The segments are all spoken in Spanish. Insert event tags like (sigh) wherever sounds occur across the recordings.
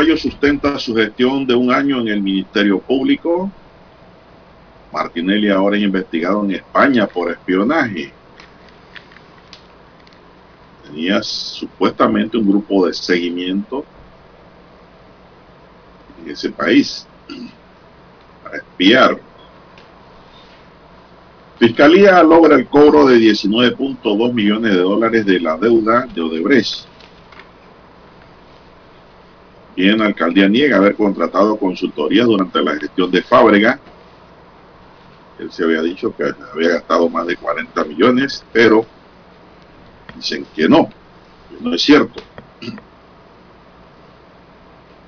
Sustenta su gestión de un año en el Ministerio Público. Martinelli ahora es investigado en España por espionaje. Tenía supuestamente un grupo de seguimiento en ese país para espiar. Fiscalía logra el cobro de 19.2 millones de dólares de la deuda de Odebrecht. Bien, la alcaldía niega haber contratado consultorías durante la gestión de Fábrega. Él se había dicho que había gastado más de 40 millones, pero dicen que no, que no es cierto.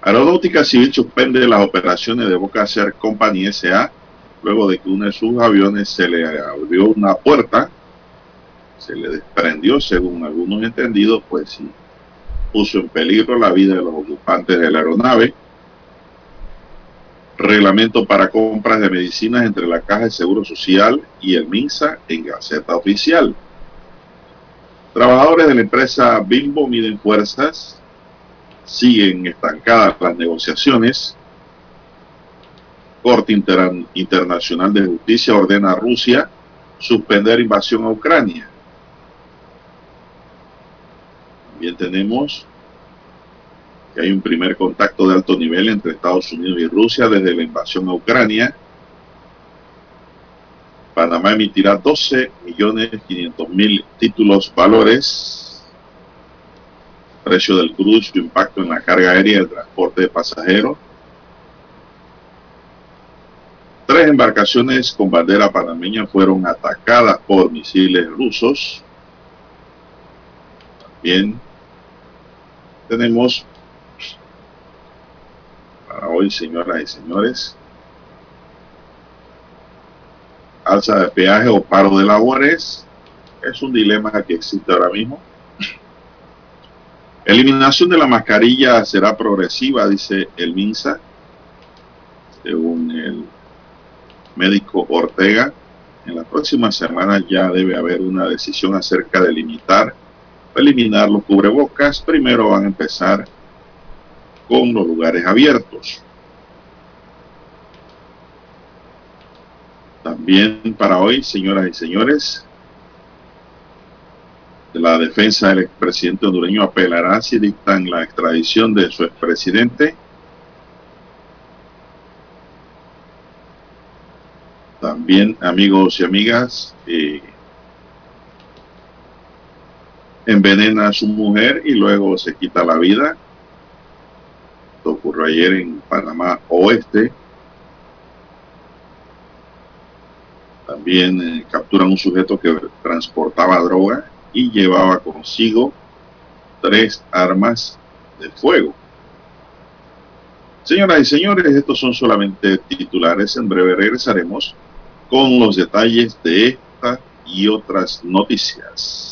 Aeronáutica Civil suspende las operaciones de Boca Ser Company SA luego de que uno de sus aviones se le abrió una puerta, se le desprendió, según algunos entendidos, pues sí puso en peligro la vida de los ocupantes de la aeronave. Reglamento para compras de medicinas entre la Caja de Seguro Social y el MINSA en Gaceta Oficial. Trabajadores de la empresa Bimbo miden fuerzas, siguen estancadas las negociaciones. Corte Inter Internacional de Justicia ordena a Rusia suspender invasión a Ucrania. También tenemos que hay un primer contacto de alto nivel entre Estados Unidos y Rusia desde la invasión a Ucrania. Panamá emitirá 12 millones 500 mil títulos valores. Precio del cruce, su impacto en la carga aérea y el transporte de pasajeros. Tres embarcaciones con bandera panameña fueron atacadas por misiles rusos. También tenemos para hoy, señoras y señores, alza de peaje o paro de labores es un dilema que existe ahora mismo. Eliminación de la mascarilla será progresiva, dice el MINSA, según el médico Ortega. En la próxima semana ya debe haber una decisión acerca de limitar eliminar los cubrebocas. Primero van a empezar con los lugares abiertos. También para hoy, señoras y señores, la defensa del expresidente hondureño apelará si dictan la extradición de su expresidente. También, amigos y amigas, eh, envenena a su mujer y luego se quita la vida. Esto ocurrió ayer en Panamá Oeste. También eh, capturan un sujeto que transportaba droga y llevaba consigo tres armas de fuego. Señoras y señores, estos son solamente titulares. En breve regresaremos con los detalles de esta y otras noticias.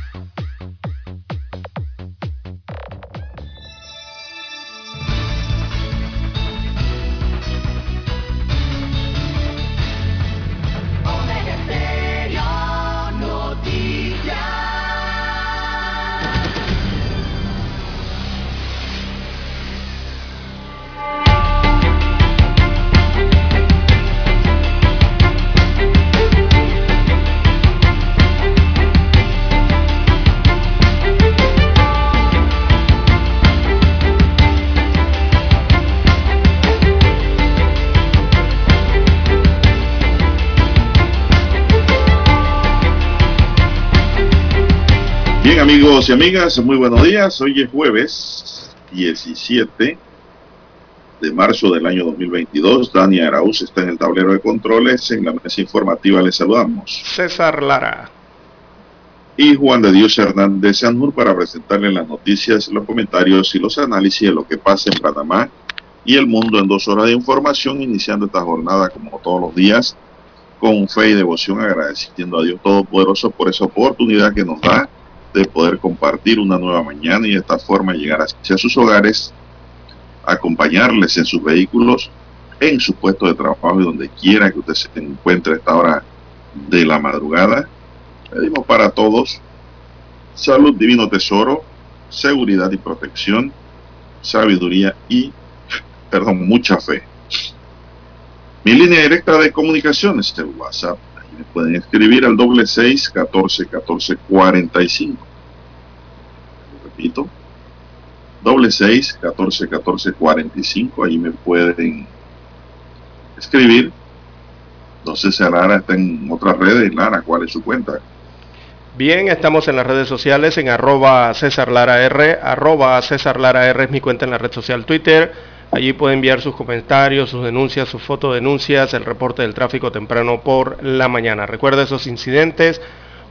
Y amigas, muy buenos días. Hoy es jueves 17 de marzo del año 2022. Dani Arauz está en el tablero de controles. En la mesa informativa le saludamos. César Lara. Y Juan de Dios Hernández Sanur para presentarle las noticias, los comentarios y los análisis de lo que pasa en Panamá y el mundo en dos horas de información, iniciando esta jornada como todos los días con fe y devoción, agradeciendo a Dios Todopoderoso por esa oportunidad que nos da de poder compartir una nueva mañana y de esta forma llegar hacia sus hogares, acompañarles en sus vehículos, en su puesto de trabajo y donde quiera que usted se encuentre a esta hora de la madrugada. Pedimos para todos salud, divino tesoro, seguridad y protección, sabiduría y, perdón, mucha fe. Mi línea directa de comunicaciones es el WhatsApp pueden escribir al doble seis catorce catorce cuarenta y cinco. Repito, doble seis catorce catorce cuarenta y cinco. Ahí me pueden escribir. No sé si Lara está en otras redes. Lara, ¿cuál es su cuenta? Bien, estamos en las redes sociales en arroba César Lara R, arroba César Lara R es mi cuenta en la red social Twitter Allí puede enviar sus comentarios, sus denuncias, sus fotodenuncias, el reporte del tráfico temprano por la mañana. Recuerda esos incidentes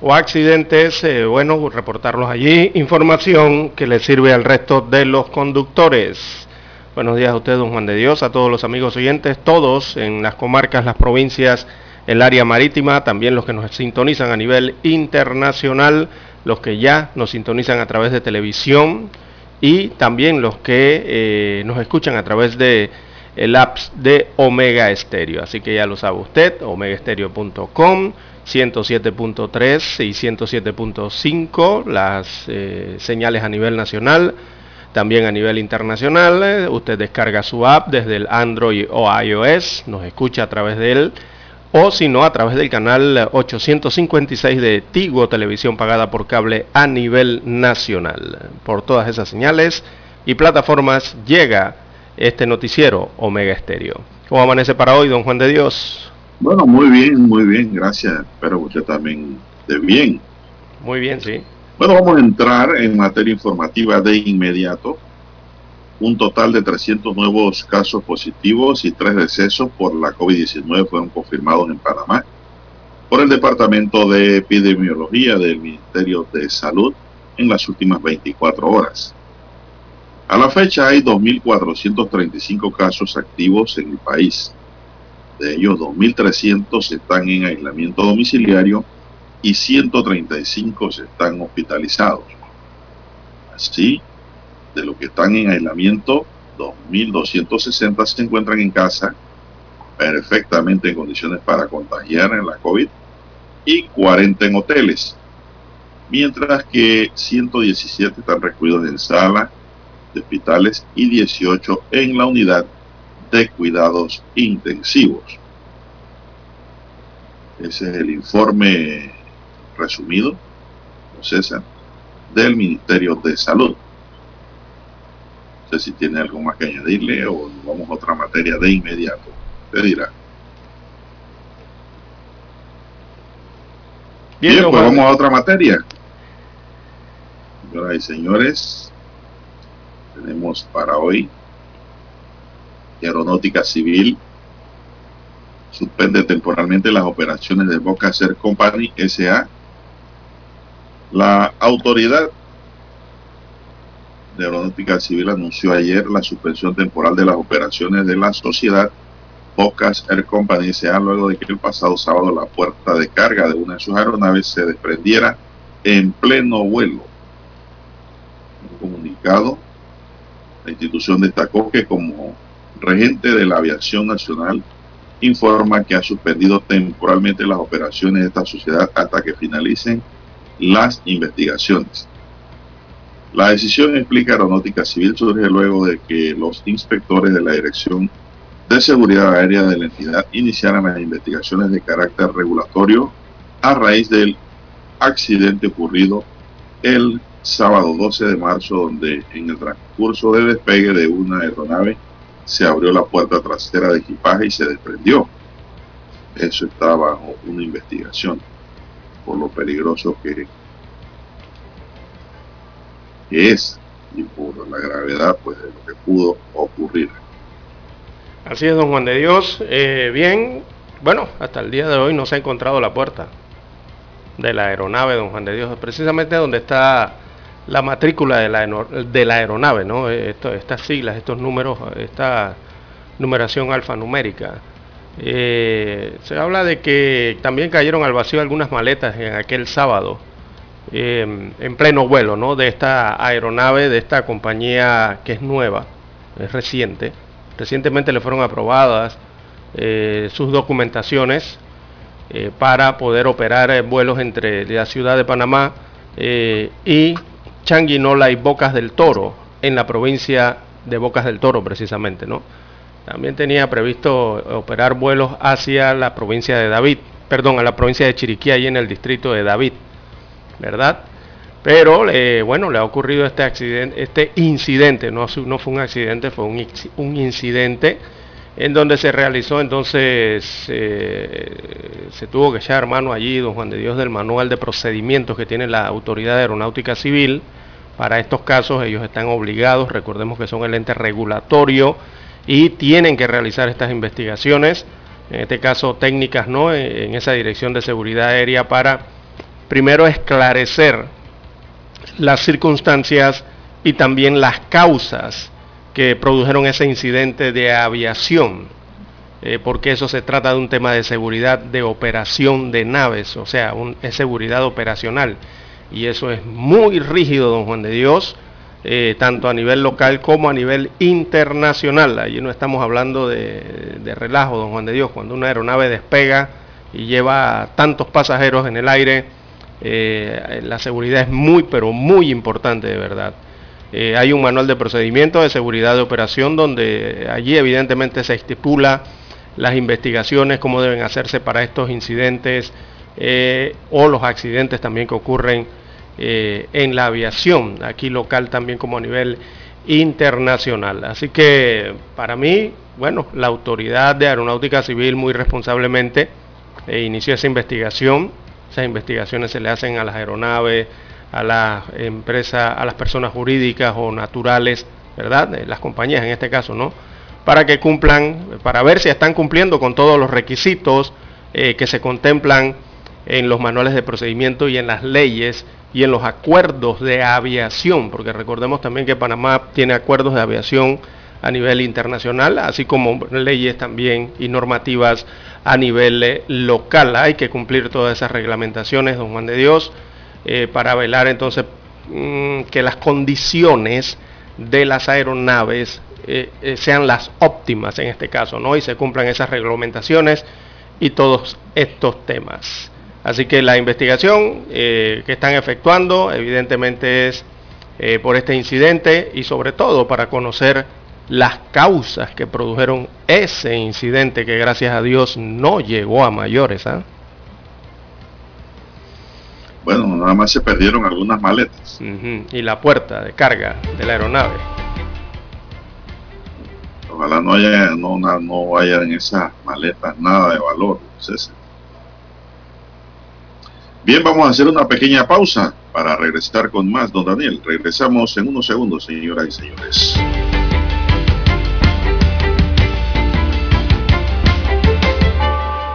o accidentes, eh, bueno, reportarlos allí. Información que le sirve al resto de los conductores. Buenos días a usted, don Juan de Dios, a todos los amigos oyentes, todos en las comarcas, las provincias, el área marítima, también los que nos sintonizan a nivel internacional, los que ya nos sintonizan a través de televisión y también los que eh, nos escuchan a través de el apps de Omega Estéreo. Así que ya lo sabe usted, omegaestereo.com, 107.3 y 107.5, las eh, señales a nivel nacional, también a nivel internacional. Usted descarga su app desde el Android o iOS, nos escucha a través de él o si no a través del canal 856 de Tigo Televisión pagada por cable a nivel nacional. Por todas esas señales y plataformas llega este noticiero Omega Estéreo. ¿Cómo amanece para hoy, don Juan de Dios? Bueno, muy bien, muy bien, gracias. Espero que usted también esté bien. Muy bien, sí. Bueno, vamos a entrar en materia informativa de inmediato un total de 300 nuevos casos positivos y tres decesos por la COVID-19 fueron confirmados en Panamá por el Departamento de Epidemiología del Ministerio de Salud en las últimas 24 horas. A la fecha hay 2.435 casos activos en el país. De ellos, 2.300 están en aislamiento domiciliario y 135 están hospitalizados. Así, de los que están en aislamiento, 2.260 se encuentran en casa perfectamente en condiciones para contagiar en la COVID y 40 en hoteles, mientras que 117 están recluidos en sala de hospitales y 18 en la unidad de cuidados intensivos. Ese es el informe resumido, César, del Ministerio de Salud sé si tiene algo más que añadirle o vamos a otra materia de inmediato. Usted dirá. Bien, pues vamos a otra materia. Señoras y señores, tenemos para hoy Aeronáutica Civil suspende temporalmente las operaciones de Boca Air Company SA. La autoridad de Aeronáutica Civil anunció ayer la suspensión temporal de las operaciones de la sociedad Pocas Air Company sea luego de que el pasado sábado la puerta de carga de una de sus aeronaves se desprendiera en pleno vuelo. En un comunicado, la institución destacó que como regente de la aviación nacional informa que ha suspendido temporalmente las operaciones de esta sociedad hasta que finalicen las investigaciones. La decisión, explica Aeronáutica Civil, surge luego de que los inspectores de la Dirección de Seguridad Aérea de la entidad iniciaran las investigaciones de carácter regulatorio a raíz del accidente ocurrido el sábado 12 de marzo, donde en el transcurso de despegue de una aeronave se abrió la puerta trasera de equipaje y se desprendió. Eso está bajo una investigación por lo peligroso que es y la gravedad pues de lo que pudo ocurrir. Así es, don Juan de Dios. Eh, bien, bueno, hasta el día de hoy no se ha encontrado la puerta de la aeronave, don Juan de Dios, precisamente donde está la matrícula de la, de la aeronave, ¿no? Eh, estas siglas, estos números, esta numeración alfanumérica. Eh, se habla de que también cayeron al vacío algunas maletas en aquel sábado Em, en pleno vuelo ¿no? de esta aeronave, de esta compañía que es nueva, es reciente. Recientemente le fueron aprobadas eh, sus documentaciones eh, para poder operar eh, vuelos entre la ciudad de Panamá y Changuinola y Bocas del Toro, en la provincia de Bocas del Toro precisamente. También tenía previsto operar vuelos hacia la provincia de David, perdón, a la provincia de Chiriquí, y en el distrito de David. ¿Verdad? Pero eh, bueno, le ha ocurrido este accidente, este incidente, no, fue un accidente, fue un, incidente en donde se realizó entonces, eh, se tuvo que echar mano allí, don Juan de Dios, del manual de procedimientos que tiene la Autoridad Aeronáutica Civil. Para estos casos ellos están obligados, recordemos que son el ente regulatorio y tienen que realizar estas investigaciones, en este caso técnicas, ¿no? En esa dirección de seguridad aérea para primero esclarecer las circunstancias y también las causas que produjeron ese incidente de aviación, eh, porque eso se trata de un tema de seguridad de operación de naves, o sea, es seguridad operacional. Y eso es muy rígido, don Juan de Dios, eh, tanto a nivel local como a nivel internacional. Allí no estamos hablando de, de relajo, don Juan de Dios, cuando una aeronave despega y lleva tantos pasajeros en el aire, eh, la seguridad es muy, pero muy importante de verdad. Eh, hay un manual de procedimiento de seguridad de operación donde allí evidentemente se estipula las investigaciones, cómo deben hacerse para estos incidentes eh, o los accidentes también que ocurren en la aviación, aquí local también como a nivel internacional. Así que para mí, bueno, la autoridad de aeronáutica civil muy responsablemente inició esa investigación esas investigaciones se le hacen a las aeronaves, a las empresas, a las personas jurídicas o naturales, ¿verdad? Las compañías en este caso, ¿no? Para que cumplan, para ver si están cumpliendo con todos los requisitos eh, que se contemplan en los manuales de procedimiento y en las leyes y en los acuerdos de aviación, porque recordemos también que Panamá tiene acuerdos de aviación a nivel internacional, así como leyes también y normativas a nivel eh, local. Hay que cumplir todas esas reglamentaciones, don Juan de Dios, eh, para velar entonces mm, que las condiciones de las aeronaves eh, sean las óptimas en este caso, ¿no? Y se cumplan esas reglamentaciones y todos estos temas. Así que la investigación que están efectuando evidentemente es por este incidente y sobre todo para conocer las causas que produjeron ese incidente que gracias a Dios no llegó a mayores. ¿ah? Bueno, nada más se perdieron algunas maletas. Y la puerta de carga de la aeronave. Ojalá no haya, no, no haya en esas maletas nada de valor. Bien, vamos a hacer una pequeña pausa para regresar con más, don Daniel. Regresamos en unos segundos, señoras y señores.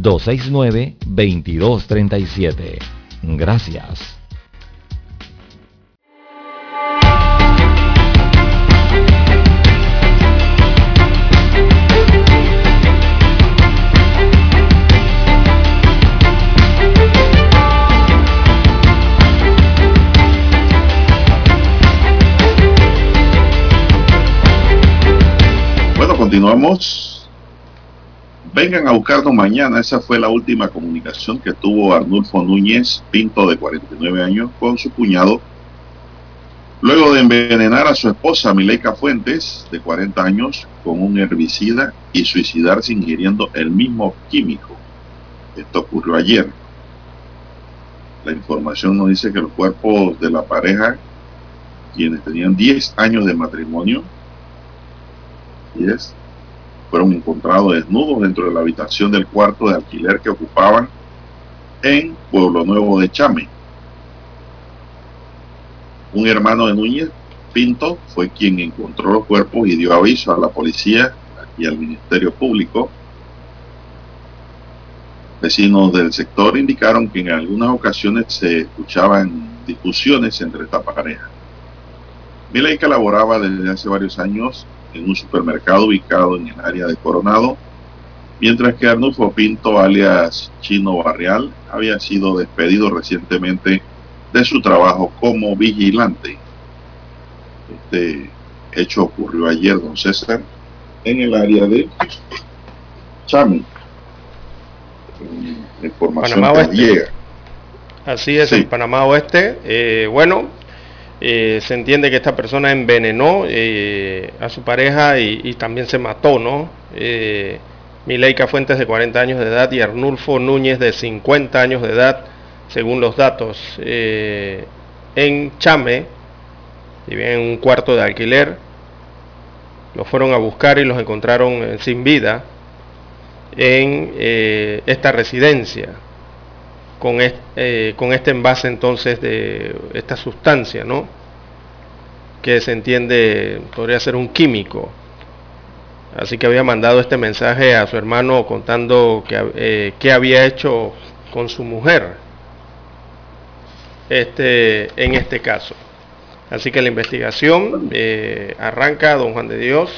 269-2237. Gracias. Bueno, continuamos. Vengan a buscarnos mañana. Esa fue la última comunicación que tuvo Arnulfo Núñez Pinto, de 49 años, con su cuñado. Luego de envenenar a su esposa Mileika Fuentes, de 40 años, con un herbicida y suicidarse ingiriendo el mismo químico. Esto ocurrió ayer. La información nos dice que los cuerpos de la pareja, quienes tenían 10 años de matrimonio, 10, fueron encontrados desnudos dentro de la habitación del cuarto de alquiler que ocupaban en Pueblo Nuevo de Chame. Un hermano de Núñez, Pinto, fue quien encontró los cuerpos y dio aviso a la policía y al Ministerio Público. Vecinos del sector indicaron que en algunas ocasiones se escuchaban discusiones entre esta pareja. Mileika laboraba desde hace varios años en un supermercado ubicado en el área de Coronado, mientras que Arnulfo Pinto, alias Chino Barrial, había sido despedido recientemente de su trabajo como vigilante. Este hecho ocurrió ayer, don César, en el área de Chami. Información Panamá que Oeste. llega. Así es, Sí. en Panamá Oeste. Eh, bueno, eh, se entiende que esta persona envenenó eh, a su pareja y, también se mató, ¿no? Eh, Mileika Fuentes de 40 años de edad y Arnulfo Núñez de 50 años de edad, según los datos. Eh, en Chame, vivían en un cuarto de alquiler, los fueron a buscar y los encontraron sin vida en esta residencia con este, con este envase entonces de esta sustancia, ¿no? Que se entiende podría ser un químico. Así que había mandado este mensaje a su hermano contando que, eh, qué había hecho con su mujer este, en este caso. Así que la investigación eh, arranca, don Juan de Dios,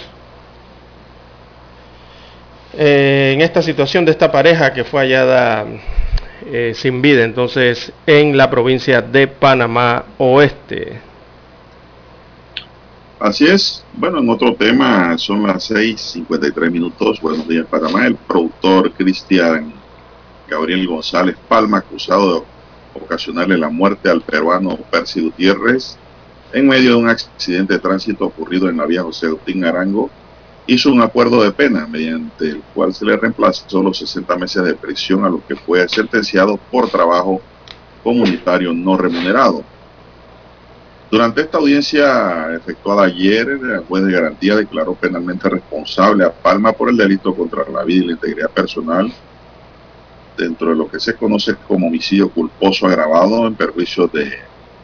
en esta situación de esta pareja que fue hallada eh, sin vida entonces en la provincia de Panamá Oeste. Así es. Bueno, en otro tema, son las 6:53 minutos. Buenos días, Panamá. El productor Cristian Gabriel González Palma, acusado de ocasionarle la muerte al peruano Percy Gutiérrez en medio de un accidente de tránsito ocurrido en la vía José Agustín Arango, hizo un acuerdo de pena mediante el cual se le reemplazó los 60 meses de prisión a los que fue sentenciado por trabajo comunitario no remunerado. Durante esta audiencia efectuada ayer, el juez de garantía declaró penalmente responsable a Palma por el delito contra la vida y la integridad personal dentro de lo que se conoce como homicidio culposo agravado en perjuicio de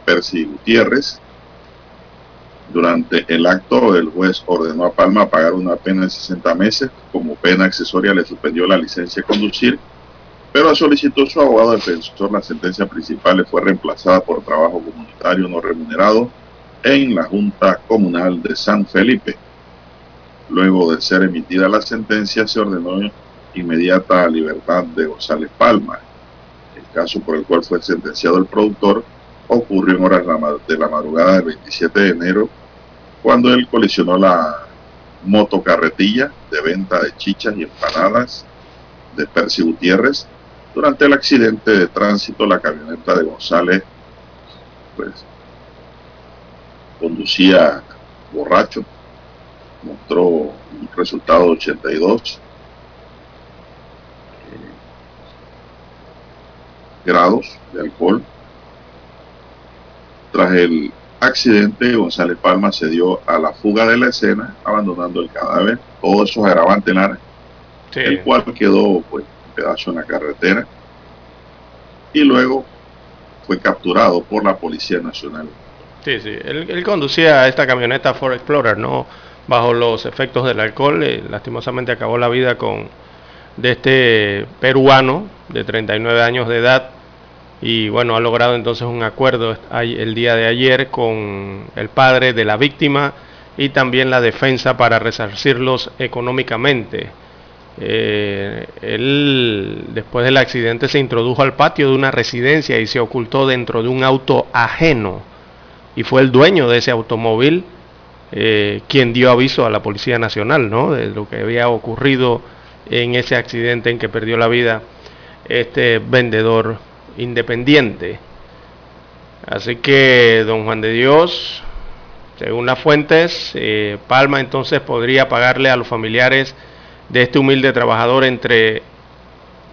Percy Gutiérrez. Durante el acto, el juez ordenó a Palma pagar una pena de 60 meses. Como pena accesoria le suspendió la licencia de conducir pero solicitó su abogado defensor la sentencia principal le fue reemplazada por trabajo comunitario no remunerado en la Junta Comunal de San Felipe. Luego de ser emitida la sentencia, se ordenó inmediata libertad de González Palma. El caso por el cual fue sentenciado el productor ocurrió en horas de la madrugada del 27 de enero, cuando él colisionó la motocarretilla de venta de chichas y empanadas de Percy Gutiérrez durante el accidente de tránsito, la camioneta de González pues, conducía borracho, mostró un resultado de 82 eh, grados de alcohol. Tras el accidente, González Palma se dio a la fuga de la escena, abandonando el cadáver. Todo eso es agravante, Lara, el cual quedó pues pedazo en la carretera y luego fue capturado por la Policía Nacional. Sí, sí, él, conducía esta camioneta Ford Explorer, ¿no? Bajo los efectos del alcohol, eh, lastimosamente acabó la vida con de este peruano de 39 años de edad y bueno, ha logrado entonces un acuerdo el día de ayer con el padre de la víctima y también la defensa para resarcirlos económicamente. Eh, él, después del accidente, se introdujo al patio de una residencia y se ocultó dentro de un auto ajeno. Y fue el dueño de ese automóvil eh, quien dio aviso a la Policía Nacional ¿no? de lo que había ocurrido en ese accidente en que perdió la vida este vendedor independiente. Así que, don Juan de Dios, según las fuentes, eh, Palma entonces podría pagarle a los familiares de este humilde trabajador entre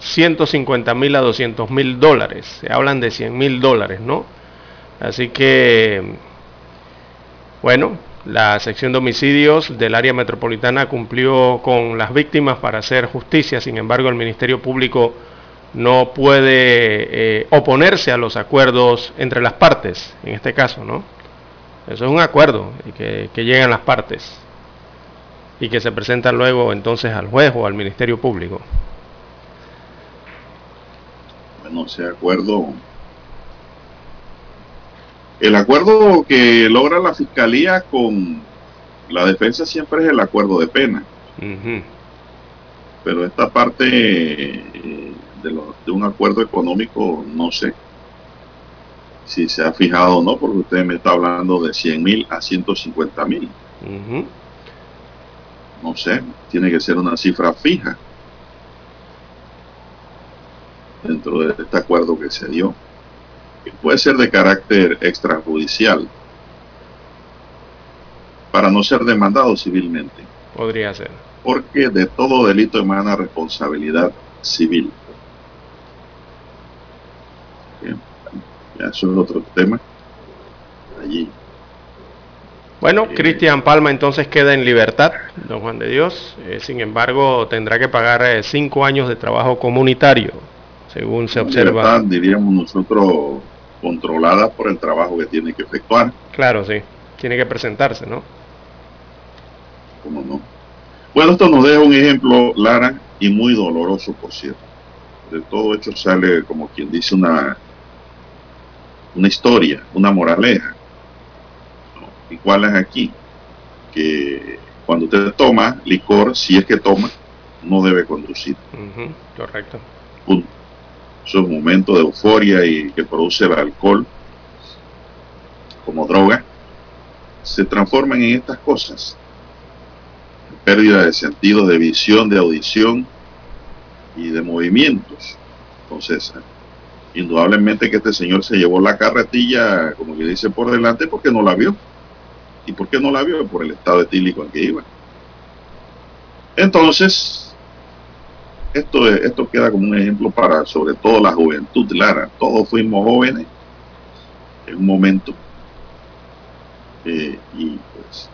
150 mil a 200 mil dólares. Se hablan de 100 mil dólares, ¿no? Así que, bueno, la sección de homicidios del área metropolitana cumplió con las víctimas para hacer justicia. Sin embargo, el Ministerio Público no puede eh, oponerse a los acuerdos entre las partes, en este caso, ¿no? Eso es un acuerdo y que, que llegan las partes y que se presenta luego entonces al juez o al Ministerio Público. Bueno, ese acuerdo, el acuerdo que logra la Fiscalía con la defensa siempre es el acuerdo de pena. Pero esta parte eh, de, de, un acuerdo económico, no sé si se ha fijado o no, porque usted me está hablando de 100 mil a 150 mil no sé, tiene que ser una cifra fija dentro de este acuerdo que se dio, que puede ser de carácter extrajudicial para no ser demandado civilmente. Podría ser. Porque de todo delito emana responsabilidad civil. Bien, ya eso es otro tema. Allí bueno, Cristian Palma entonces queda en libertad, don Juan de Dios. Eh, sin embargo, tendrá que pagar eh, cinco años de trabajo comunitario, según se observa. Libertad, diríamos nosotros, controlada por el trabajo que tiene que efectuar. Claro, sí. Tiene que presentarse, ¿no? ¿Cómo no? Bueno, esto nos deja un ejemplo, Lara, y muy doloroso, por cierto. De todo hecho sale, como quien dice, una, una historia, una moraleja igual es aquí, que cuando usted toma licor, si es que toma, no debe conducir. correcto. Punto. Eso es un momento de euforia y que produce el alcohol como droga, se transforman en estas cosas. Pérdida de sentido, de visión, de audición y de movimientos. Entonces, Indudablemente que este señor se llevó la carretilla, como que dice, por delante porque no la vio. ¿Y por qué no la vio? Por el estado etílico en que iba. Entonces, esto, esto queda como un ejemplo para sobre todo la juventud, Lara. Todos fuimos jóvenes en un momento eh, y pues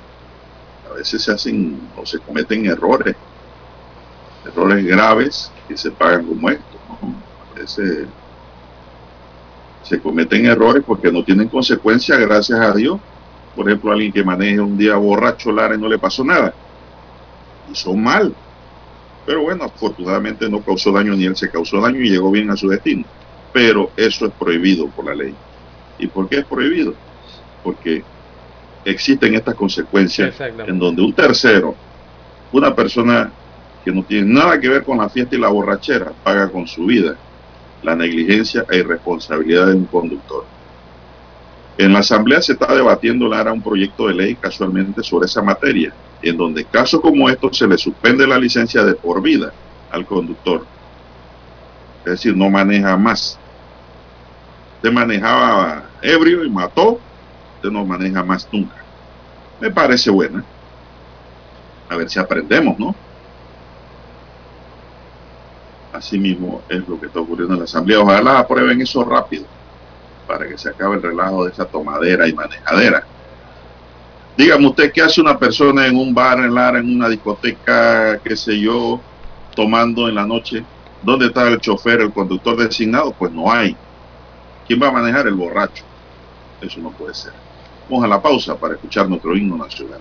a veces se hacen o se cometen errores, errores graves que se pagan como esto. A veces se cometen errores porque no tienen consecuencias, gracias a Dios. Por ejemplo, alguien que maneje un día borracho, Lara, y no le pasó nada. Hizo mal. Pero bueno, afortunadamente no causó daño ni él se causó daño y llegó bien a su destino. Pero eso es prohibido por la ley. ¿Y por qué es prohibido? Porque existen estas consecuencias en donde un tercero, una persona que no tiene nada que ver con la fiesta y la borrachera, paga con su vida la negligencia e irresponsabilidad de un conductor. En la Asamblea se está debatiendo Lara un proyecto de ley casualmente sobre esa materia, en donde casos como estos se le suspende la licencia de por vida al conductor. Es decir, no maneja más. Usted manejaba ebrio y mató, usted no maneja más nunca. Me parece buena. A ver si aprendemos, ¿no? Así mismo es lo que está ocurriendo en la Asamblea. Ojalá aprueben eso rápido para que se acabe el relajo de esa tomadera y manejadera. Dígame usted qué hace una persona en un bar, en Lara, en una discoteca, qué sé yo, tomando en la noche. ¿Dónde está el chofer, el conductor designado? Pues no hay. ¿Quién va a manejar? El borracho. Eso no puede ser. Vamos a la pausa para escuchar nuestro himno nacional.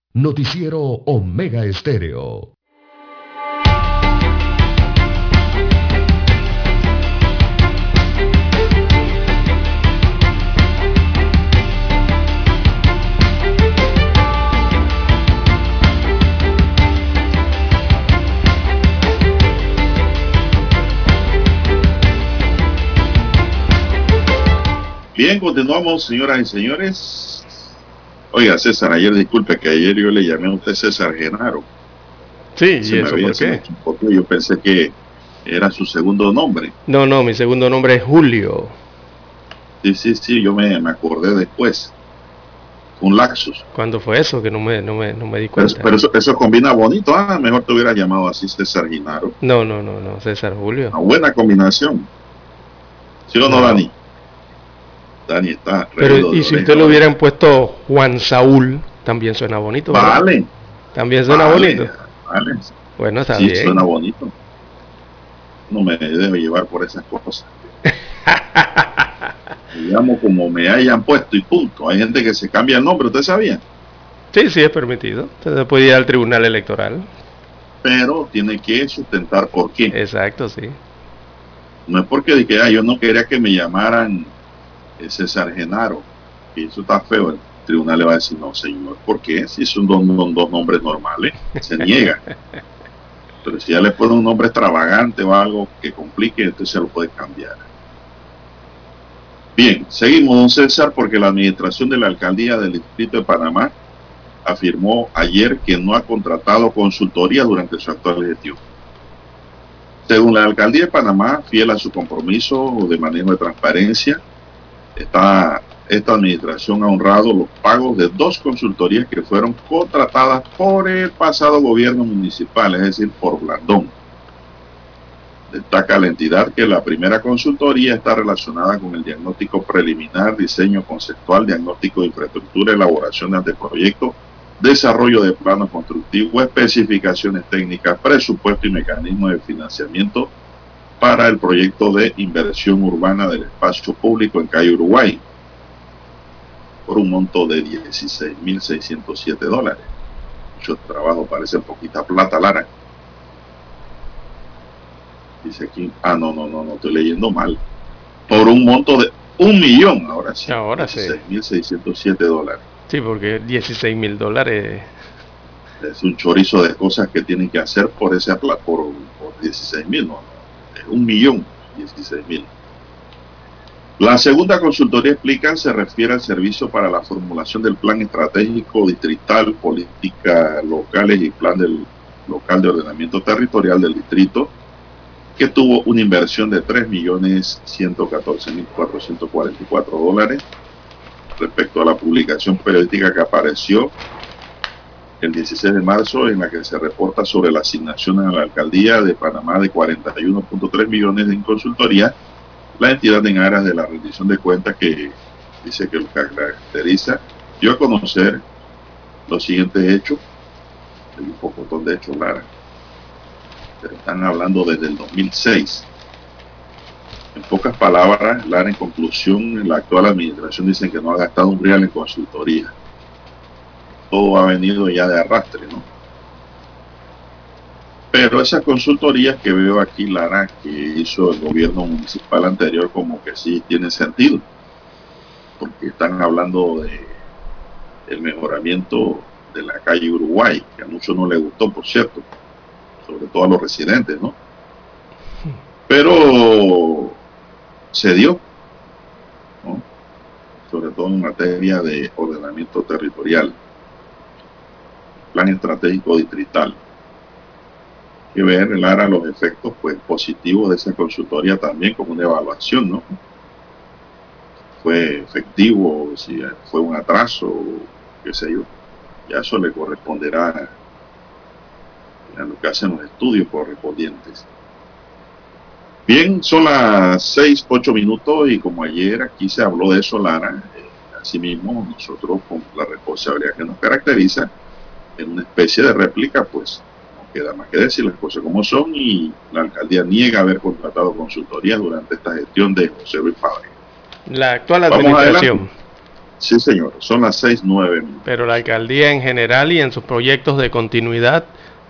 Noticiero Omega Estéreo. Bien, continuamos, señoras y señores. Oiga, César, ayer disculpe que ayer yo le llamé a usted César Genaro. Sí, ¿y eso por qué? Yo pensé que era su segundo nombre. No, no, mi segundo nombre es Julio. Sí, sí, sí, yo me, me acordé después. Un laxus. ¿Cuándo fue eso? Que no me, no me, no me di cuenta. Pero, pero eso, eso, combina bonito. Ah, mejor te hubiera llamado así César Genaro. No, no, no, no, César Julio. Una buena combinación. ¿Sí o no, no. Dani? Dani está. Pero, y si usted lo hubieran puesto Juan Saúl, también suena bonito. ¿verdad? Vale. También suena vale, bonito. Vale. Bueno, está sí, bien. suena bonito. No me debe llevar por esas cosas. (laughs) Digamos como me hayan puesto y punto. Hay gente que se cambia el nombre, ¿usted sabía? Sí, sí, es permitido. Usted puede ir al tribunal electoral. Pero tiene que sustentar por qué. Exacto, sí. No es porque dije, ah, yo no quería que me llamaran César Genaro, y eso está feo, el tribunal le va a decir, no señor, ¿por qué? Si son dos, dos nombres normales, se niega. (laughs) Pero si ya le pone un nombre extravagante o algo que complique, entonces se lo puede cambiar. Bien, seguimos, don César, porque la administración de la alcaldía del Distrito de Panamá afirmó ayer que no ha contratado consultoría durante su actual gestión. Según la alcaldía de Panamá, fiel a su compromiso de manejo de transparencia, esta, administración ha honrado los pagos de dos consultorías que fueron contratadas por el pasado gobierno municipal, es decir, por Blandón. Destaca la entidad que la primera consultoría está relacionada con el diagnóstico preliminar, diseño conceptual, diagnóstico de infraestructura, elaboración de anteproyecto, desarrollo de planos constructivos, especificaciones técnicas, presupuesto y mecanismos de financiamiento para el proyecto de inversión urbana del espacio público en Calle Uruguay por un monto de 16.607 dólares. Mucho trabajo, parece poquita plata, Lara. Dice aquí, ah, no, no, no, no, estoy leyendo mal. Por un monto de un millón, ahora sí. Ahora sí. 16.607 dólares. Sí, porque 16 mil dólares. Es un chorizo de cosas que tienen que hacer por ese por, por 16 mil, no, un millón dieciséis mil. La segunda consultoría explican se refiere al servicio para la formulación del plan estratégico distrital, políticas locales y plan del local de ordenamiento territorial del distrito, que tuvo una inversión de 3.114.444 dólares respecto a la publicación periodística que apareció el 16 de marzo en la que se reporta sobre la asignación a la alcaldía de Panamá de 41.3 millones en consultoría, la entidad en aras de la rendición de cuentas que dice que lo caracteriza, dio a conocer los siguientes hechos, hay un poco de hechos, Lara, pero están hablando desde el 2006. En pocas palabras, Lara, en conclusión, la actual administración dicen que no ha gastado un real en consultoría todo ha venido ya de arrastre, ¿no? Pero esas consultorías que veo aquí, Lara, que hizo el gobierno municipal anterior, como que sí tiene sentido, porque están hablando de el mejoramiento de la calle Uruguay, que a muchos no les gustó, por cierto, sobre todo a los residentes, ¿no? Pero se dio, sobre todo en materia de ordenamiento territorial, plan estratégico distrital. que ver, Lara, los efectos pues, positivos de esa consultoría también como una evaluación, ¿no? Fue efectivo, si fue un atraso, qué sé yo. Ya eso le corresponderá a lo que hacen los estudios correspondientes. Bien, son las seis, ocho minutos y como ayer aquí se habló de eso, Lara, eh, asimismo nosotros con la responsabilidad que nos caracteriza, en una especie de réplica, pues no queda más que decir las cosas como son y la alcaldía niega haber contratado consultoría durante esta gestión de José Luis Padre. La actual administración. Sí, señor, son las seis, nueve Pero la alcaldía en general y en sus proyectos de continuidad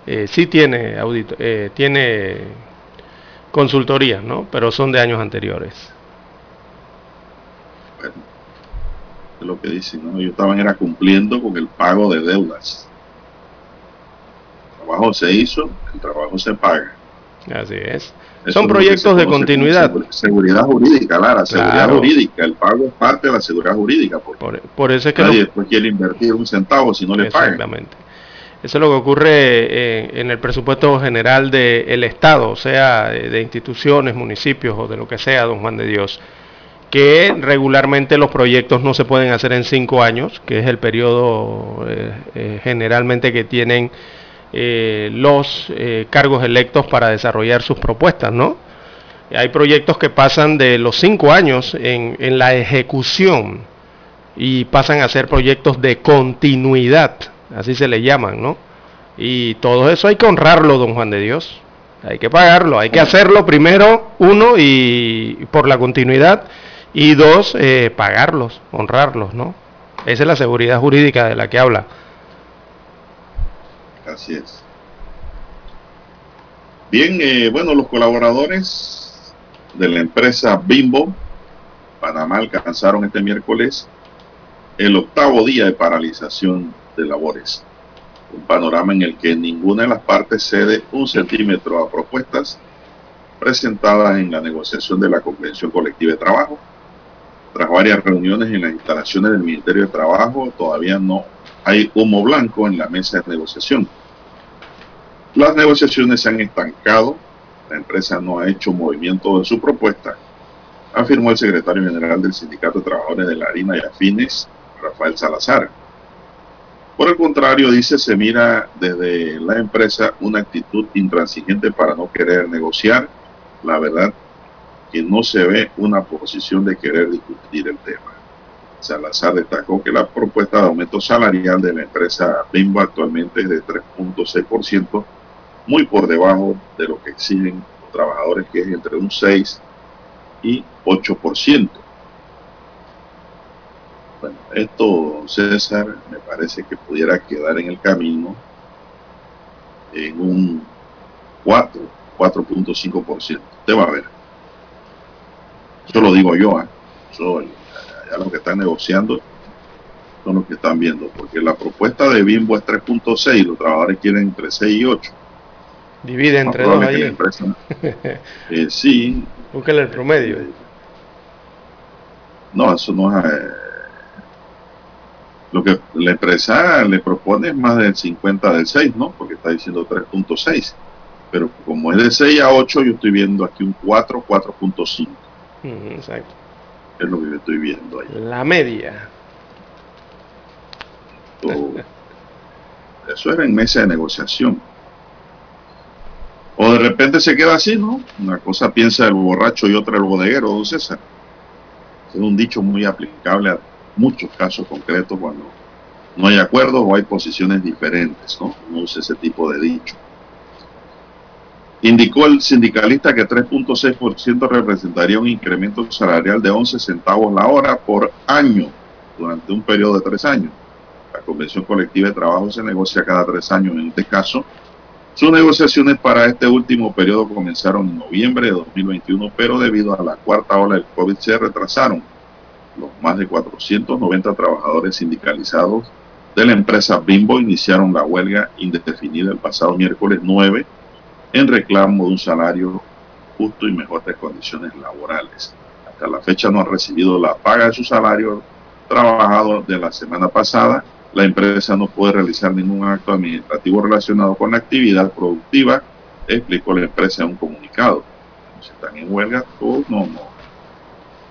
eh, sí tiene, audito, eh, tiene consultoría, ¿no? Pero son de años anteriores. Bueno, es lo que dicen, ¿no? Ellos estaban era cumpliendo con el pago de deudas trabajo se hizo, el trabajo se paga. Así es. Son proyectos de continuidad. Seguridad jurídica, Lara, seguridad jurídica. El pago es parte de la seguridad jurídica. Por, eso es que nadie después quiere invertir un centavo si no le pagan. Exactamente. Eso es lo que ocurre en, el presupuesto general del Estado, o sea, de, instituciones, municipios o de lo que sea, don Juan de Dios, que regularmente los proyectos no se pueden hacer en cinco años, que es el periodo eh, eh, generalmente que tienen eh, los eh, cargos electos para desarrollar sus propuestas, ¿no? Hay proyectos que pasan de los cinco años en, en la ejecución y pasan a ser proyectos de continuidad, así se le llaman, ¿no? Y todo eso hay que honrarlo, don Juan de Dios. Hay que pagarlo, hay que hacerlo primero, uno, y por la continuidad, y dos, eh, pagarlos, honrarlos, ¿no? Esa es la seguridad jurídica de la que habla Así es. Bien, eh, bueno, los colaboradores de la empresa Bimbo, Panamá, alcanzaron este miércoles el octavo día de paralización de labores. Un panorama en el que ninguna de las partes cede un centímetro a propuestas presentadas en la negociación de la Convención Colectiva de Trabajo. Tras varias reuniones en las instalaciones del Ministerio de Trabajo, todavía no hay humo blanco en la mesa de negociación. Las negociaciones se han estancado, la empresa no ha hecho movimiento de su propuesta, afirmó el secretario general del Sindicato de Trabajadores de la Harina y Afines, Rafael Salazar. Por el contrario, dice, se mira desde la empresa una actitud intransigente para no querer negociar. La verdad que no se ve una posición de querer discutir el tema. Salazar destacó que la propuesta de aumento salarial de la empresa Bimbo actualmente es de 3.6%, muy por debajo de lo que exigen los trabajadores, que es entre un 6 y 8%. Bueno, esto, César, me parece que pudiera quedar en el camino en un 4, 4.5%. Usted va a ver. Eso lo digo yo, ¿eh? Ya los que están negociando son los que están viendo, porque la propuesta de Bimbo es 3.6, los trabajadores quieren entre 6 y 8. Divide entre dos ahí. (laughs) eh, sí. Búsquele el promedio. No, eso no es... Eh, lo que la empresa le propone es más del 50 del 6, ¿no? Porque está diciendo 3.6. Pero como es de 6 a 8, yo estoy viendo aquí un 4, 4.5. exacto es lo que estoy viendo ahí. La media. eso era en mesa de negociación. O de repente se queda así, ¿no? Una cosa piensa el borracho y otra el bodeguero, don César. Es un dicho muy aplicable a muchos casos concretos cuando no hay acuerdos o hay posiciones diferentes, ¿no? No usa ese tipo de dicho. Indicó el sindicalista que 3.6% representaría un incremento salarial de 11 centavos la hora por año durante un periodo de tres años. La Convención Colectiva de Trabajo se negocia cada tres años en este caso. Sus negociaciones para este último periodo comenzaron en noviembre de 2021, pero debido a la cuarta ola del COVID se retrasaron. Los más de 490 trabajadores sindicalizados de la empresa Bimbo iniciaron la huelga indefinida el pasado miércoles 9 en reclamo de un salario justo y mejores condiciones laborales. Hasta la fecha no ha recibido la paga de su salario trabajado de la semana pasada. La empresa no puede realizar ningún acto administrativo relacionado con la actividad productiva, explicó la empresa en un comunicado. Si están en huelga, pues no, no,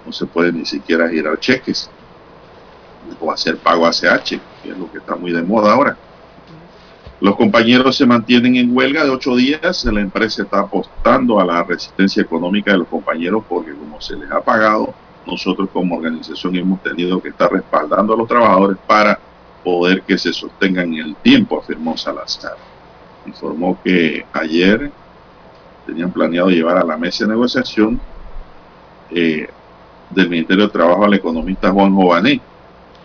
no se puede ni siquiera girar cheques o hacer pago ACH, que es lo que está muy de moda ahora. Los compañeros se mantienen en huelga de ocho días. La empresa está apostando a la resistencia económica de los compañeros porque como se les ha pagado, nosotros como organización hemos tenido que estar respaldando a los trabajadores para poder que se sostengan en el tiempo, afirmó Salazar. Informó que ayer tenían planeado llevar a la mesa de negociación eh, del Ministerio de Trabajo al economista Juan Jované,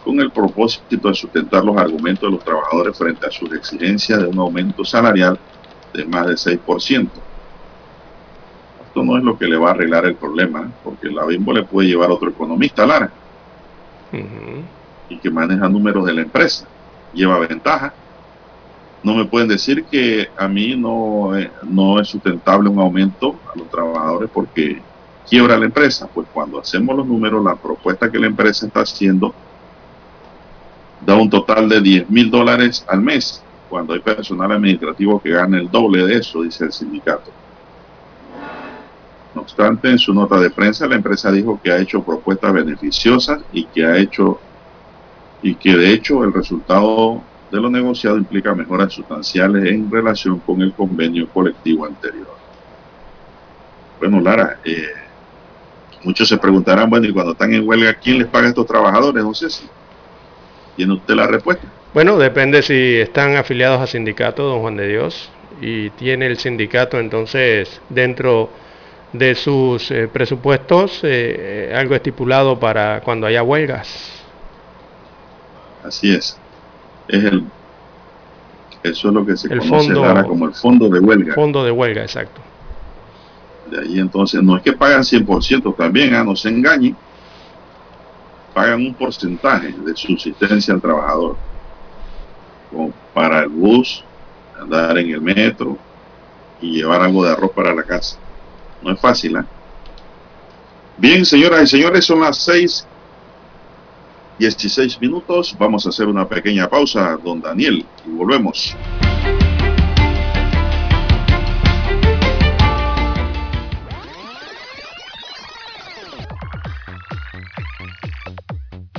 con el propósito de sustentar los argumentos de los trabajadores frente a sus exigencias de un aumento salarial de más de 6%. Esto no es lo que le va a arreglar el problema, ¿eh? porque la BIMBO le puede llevar a otro economista, Lara, y que maneja números de la empresa, lleva ventaja. No me pueden decir que a mí no, no es sustentable un aumento a los trabajadores porque quiebra la empresa. Pues cuando hacemos los números, la propuesta que la empresa está haciendo da un total de 10 mil dólares al mes, cuando hay personal administrativo que gana el doble de eso, dice el sindicato. No obstante, en su nota de prensa, la empresa dijo que ha hecho propuestas beneficiosas y que ha hecho y que de hecho el resultado de lo negociado implica mejoras sustanciales en relación con el convenio colectivo anterior. Bueno, Lara, eh, muchos se preguntarán, bueno, y cuando están en huelga, ¿quién les paga a estos trabajadores? No sé si ¿Tiene usted la respuesta? Bueno, depende si están afiliados a sindicato, don Juan de Dios, y tiene el sindicato entonces dentro de sus eh, presupuestos eh, algo estipulado para cuando haya huelgas. Así es. Es el eso es lo que se el conoce fondo, como el fondo de huelga. Fondo de huelga, exacto. De ahí entonces no es que pagan 100% también, ah, no se engañen pagan un porcentaje de subsistencia al trabajador, para el bus, andar en el metro y llevar algo de arroz para la casa. No es fácil, ¿eh? Bien, señoras y señores, son las 6 16 minutos. Vamos a hacer una pequeña pausa, don Daniel, y volvemos.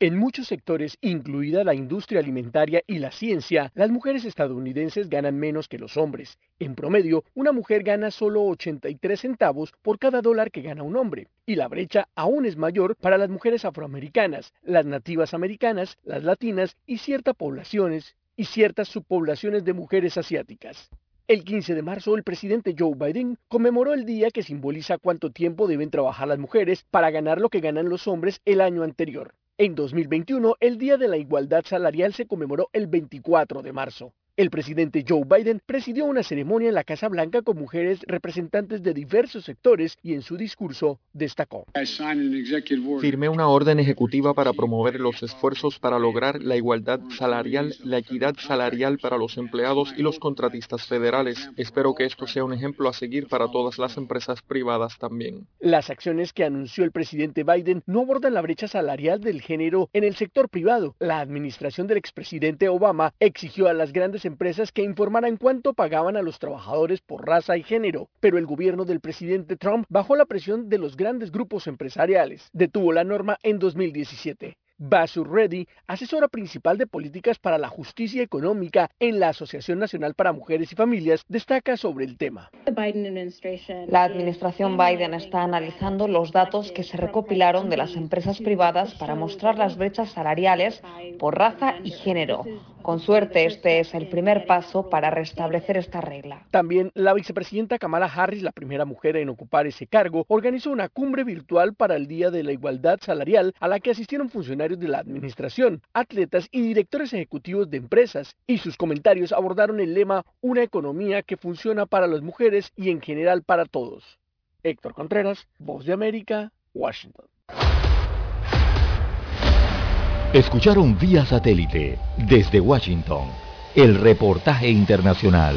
En muchos sectores, incluida la industria alimentaria y la ciencia, las mujeres estadounidenses ganan menos que los hombres. En promedio, una mujer gana solo 83 centavos por cada dólar que gana un hombre. Y la brecha aún es mayor para las mujeres afroamericanas, las nativas americanas, las latinas y ciertas poblaciones y ciertas subpoblaciones de mujeres asiáticas. El 15 de marzo, el presidente Joe Biden conmemoró el día que simboliza cuánto tiempo deben trabajar las mujeres para ganar lo que ganan los hombres el año anterior. En 2021, el Día de la Igualdad Salarial se conmemoró el 24 de marzo. El presidente Joe Biden presidió una ceremonia en la Casa Blanca con mujeres representantes de diversos sectores y en su discurso destacó. Firmé una orden ejecutiva para promover los esfuerzos para lograr la igualdad salarial, la equidad salarial para los empleados y los contratistas federales. Espero que esto sea un ejemplo a seguir para todas las empresas privadas también. Las acciones que anunció el presidente Biden no abordan la brecha salarial del género en el sector privado. La administración del expresidente Obama exigió a las grandes empresas que informaran cuánto pagaban a los trabajadores por raza y género, pero el gobierno del presidente Trump bajó la presión de los grandes grupos empresariales. Detuvo la norma en 2017. Basu Reddy, asesora principal de políticas para la justicia económica en la Asociación Nacional para Mujeres y Familias, destaca sobre el tema. La administración Biden está analizando los datos que se recopilaron de las empresas privadas para mostrar las brechas salariales por raza y género. Con suerte, este es el primer paso para restablecer esta regla. También la vicepresidenta Kamala Harris, la primera mujer en ocupar ese cargo, organizó una cumbre virtual para el Día de la Igualdad Salarial a la que asistieron funcionarios de la administración, atletas y directores ejecutivos de empresas, y sus comentarios abordaron el lema Una economía que funciona para las mujeres y en general para todos. Héctor Contreras, Voz de América, Washington. Escucharon vía satélite desde Washington el reportaje internacional.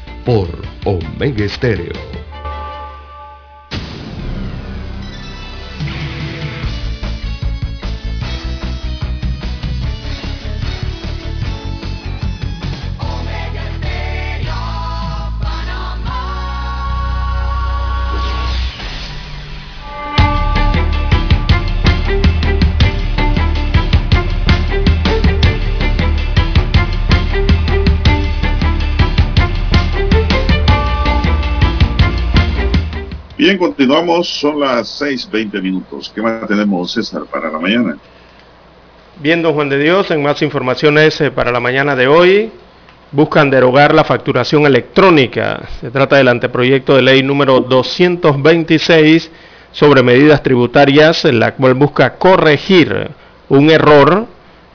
por Omega Estéreo. Bien, continuamos, son las 6.20 minutos. ¿Qué más tenemos, César, para la mañana? Bien, don Juan de Dios, en más informaciones eh, para la mañana de hoy, buscan derogar la facturación electrónica. Se trata del anteproyecto de ley número 226 sobre medidas tributarias, en la cual busca corregir un error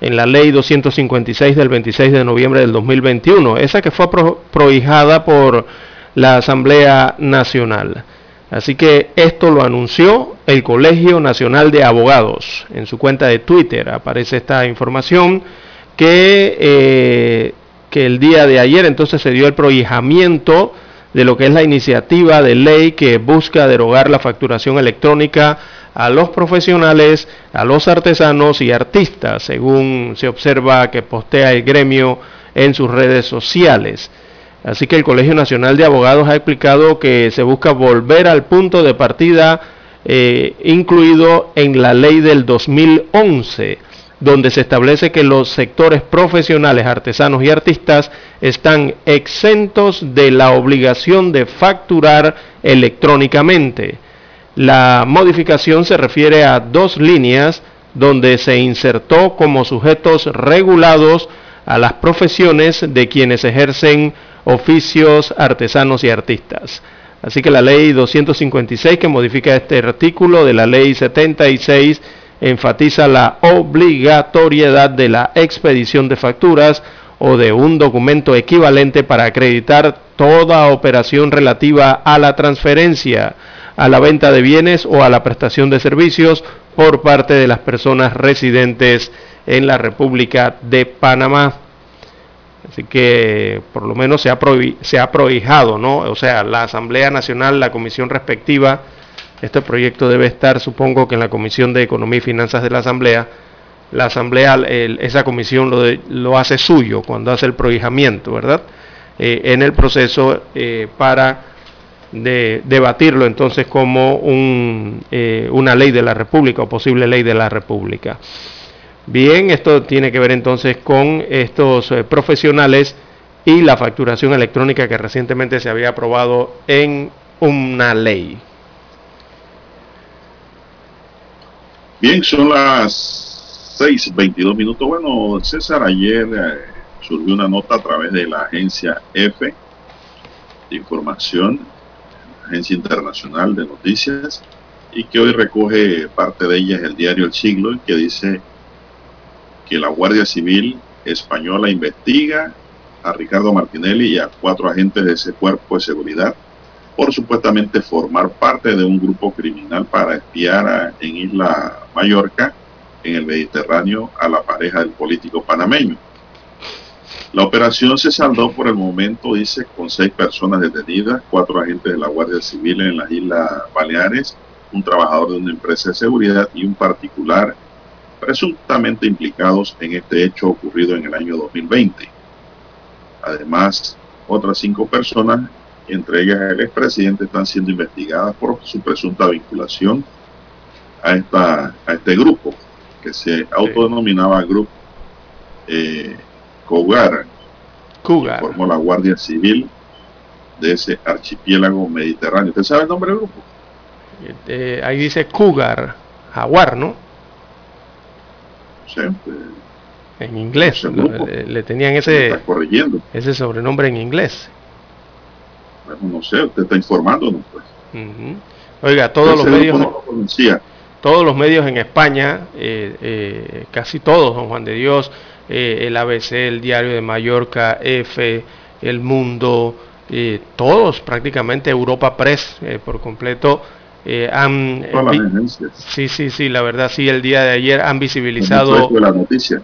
en la ley 256 del 26 de noviembre del 2021, esa que fue prohijada por la Asamblea Nacional. Así que esto lo anunció el Colegio Nacional de Abogados. En su cuenta de Twitter aparece esta información que, eh, que el día de ayer entonces se dio el prohijamiento de lo que es la iniciativa de ley que busca derogar la facturación electrónica a los profesionales, a los artesanos y artistas, según se observa que postea el gremio en sus redes sociales. Así que el Colegio Nacional de Abogados ha explicado que se busca volver al punto de partida eh, incluido en la ley del 2011, donde se establece que los sectores profesionales, artesanos y artistas están exentos de la obligación de facturar electrónicamente. La modificación se refiere a dos líneas donde se insertó como sujetos regulados a las profesiones de quienes ejercen oficios, artesanos y artistas. Así que la ley 256 que modifica este artículo de la ley 76 enfatiza la obligatoriedad de la expedición de facturas o de un documento equivalente para acreditar toda operación relativa a la transferencia, a la venta de bienes o a la prestación de servicios por parte de las personas residentes en la República de Panamá. Así que por lo menos se ha, se ha prohijado, ¿no? O sea, la Asamblea Nacional, la comisión respectiva, este proyecto debe estar, supongo que en la Comisión de Economía y Finanzas de la Asamblea, la Asamblea, esa comisión lo, lo, hace suyo cuando hace el prohijamiento, ¿verdad? Eh, en el proceso eh, para de, debatirlo entonces como eh, una ley de la República o posible ley de la República. Bien, esto tiene que ver entonces con estos eh, profesionales y la facturación electrónica que recientemente se había aprobado en una ley. Bien, son las 6.22 minutos. Bueno, César, ayer eh, surgió una nota a través de la agencia F de información, agencia internacional de noticias, y que hoy recoge parte de ella el diario El Siglo, que dice que la Guardia Civil española investiga a Ricardo Martinelli y a cuatro agentes de ese cuerpo de seguridad por supuestamente formar parte de un grupo criminal para espiar en Isla Mallorca en el Mediterráneo a la pareja del político panameño. La operación se saldó por el momento, dice, con seis personas detenidas, cuatro agentes de la Guardia Civil en las Islas Baleares, un trabajador de una empresa de seguridad y un particular presuntamente implicados en este hecho ocurrido en el año 2020. Además, otras cinco personas, entre ellas el expresidente, están siendo investigadas por su presunta vinculación a, esta, a este grupo, que se autodenominaba Grupo eh, Cougar, formó la Guardia Civil de ese archipiélago mediterráneo. ¿Usted sabe el nombre del grupo? Eh, ahí dice Cougar, jaguar, ¿no? En inglés. le, tenían ese, ese sobrenombre en inglés. Bueno, no sé, usted está informándonos, pues. Oiga, todos los medios... todos los medios en España, eh, eh, casi todos, don Juan de Dios, eh, el ABC, el Diario de Mallorca, F, El Mundo, todos prácticamente Europa Press por completo han... sí, sí, sí, la verdad sí, el día de ayer han visibilizado... La noticia.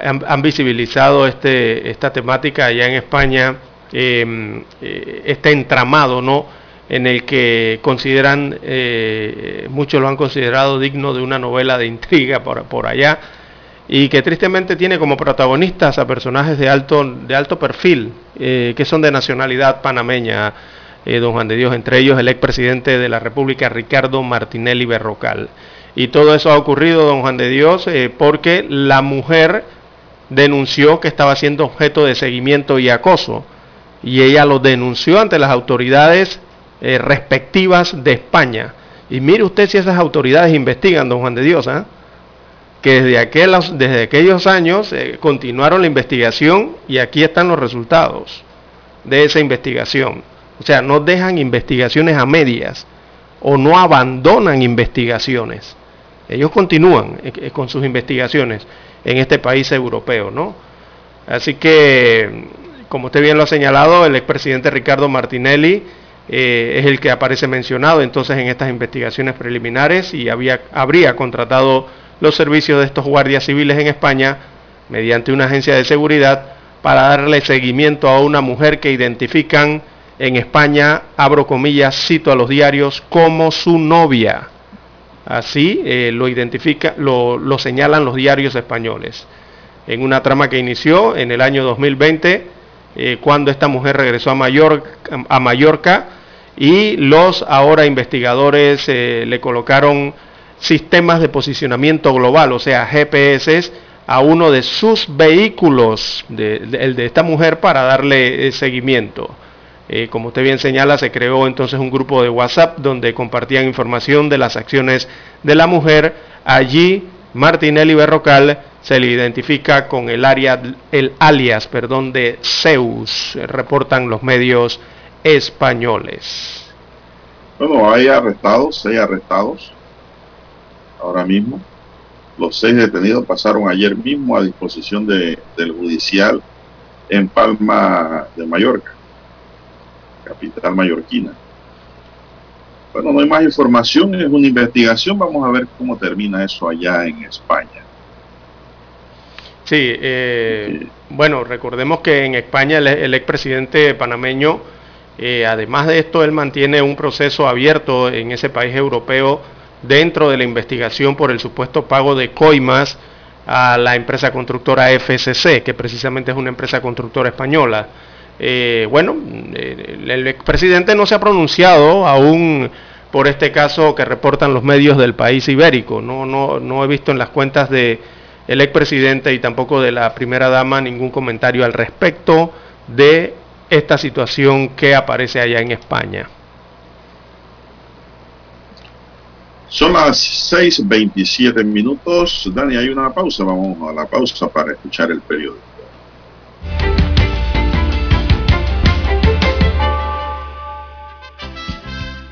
han, visibilizado este, esta temática allá en España, em, eh, este entramado, ¿no? En el que consideran, eh, muchos lo han considerado digno de una novela de intriga por, por allá, y que tristemente tiene como protagonistas a personajes de alto, de alto perfil, eh, que son de nacionalidad panameña, don Juan de Dios, entre ellos el expresidente de la República, Ricardo Martinelli Berrocal. Y todo eso ha ocurrido, don Juan de Dios, porque la mujer denunció que estaba siendo objeto de seguimiento y acoso y ella lo denunció ante las autoridades eh, respectivas de España. Y mire usted si esas autoridades investigan, don Juan de Dios, ¿ah? que desde, aquellos, años eh, continuaron la investigación y aquí están los resultados de esa investigación. O sea, no dejan investigaciones a medias o no abandonan investigaciones. Ellos continúan eh, con sus investigaciones en este país europeo, ¿no? Así que, como usted bien lo ha señalado, el expresidente Ricardo Martinelli eh, es el que aparece mencionado entonces en estas investigaciones preliminares y había, habría contratado los servicios de estos guardias civiles en España mediante una agencia de seguridad para darle seguimiento a una mujer que identifican en España, abro comillas, cito a los diarios, como su novia. Así eh, lo identifica, lo, señalan los diarios españoles. En una trama que inició en el año 2020, eh, cuando esta mujer regresó a, a Mallorca y los ahora investigadores eh, le colocaron sistemas de posicionamiento global, o sea, GPS, a uno de sus vehículos, el de esta mujer, para darle seguimiento. Eh, como usted bien señala, se creó entonces un grupo de WhatsApp donde compartían información de las acciones de la mujer. Allí Martinelli Berrocal se le identifica con el, área, el alias perdón, de Zeus, reportan los medios españoles. Bueno, hay arrestados, seis arrestados ahora mismo. Los seis detenidos pasaron ayer mismo a disposición de, del judicial en Palma de Mallorca capital mallorquina. Bueno, no hay más información, es una investigación, vamos a ver cómo termina eso allá en España. Sí, eh, bueno, recordemos que en España el, expresidente panameño, eh, además de esto, él mantiene un proceso abierto en ese país europeo dentro de la investigación por el supuesto pago de coimas a la empresa constructora FSC, que precisamente es una empresa constructora española. Eh, bueno, el expresidente no se ha pronunciado aún por este caso que reportan los medios del país ibérico. No, no, no he visto en las cuentas de el expresidente y tampoco de la primera dama ningún comentario al respecto de esta situación que aparece allá en España. Son las 6.27 minutos. Dani, hay una pausa. Vamos a la pausa para escuchar el periódico.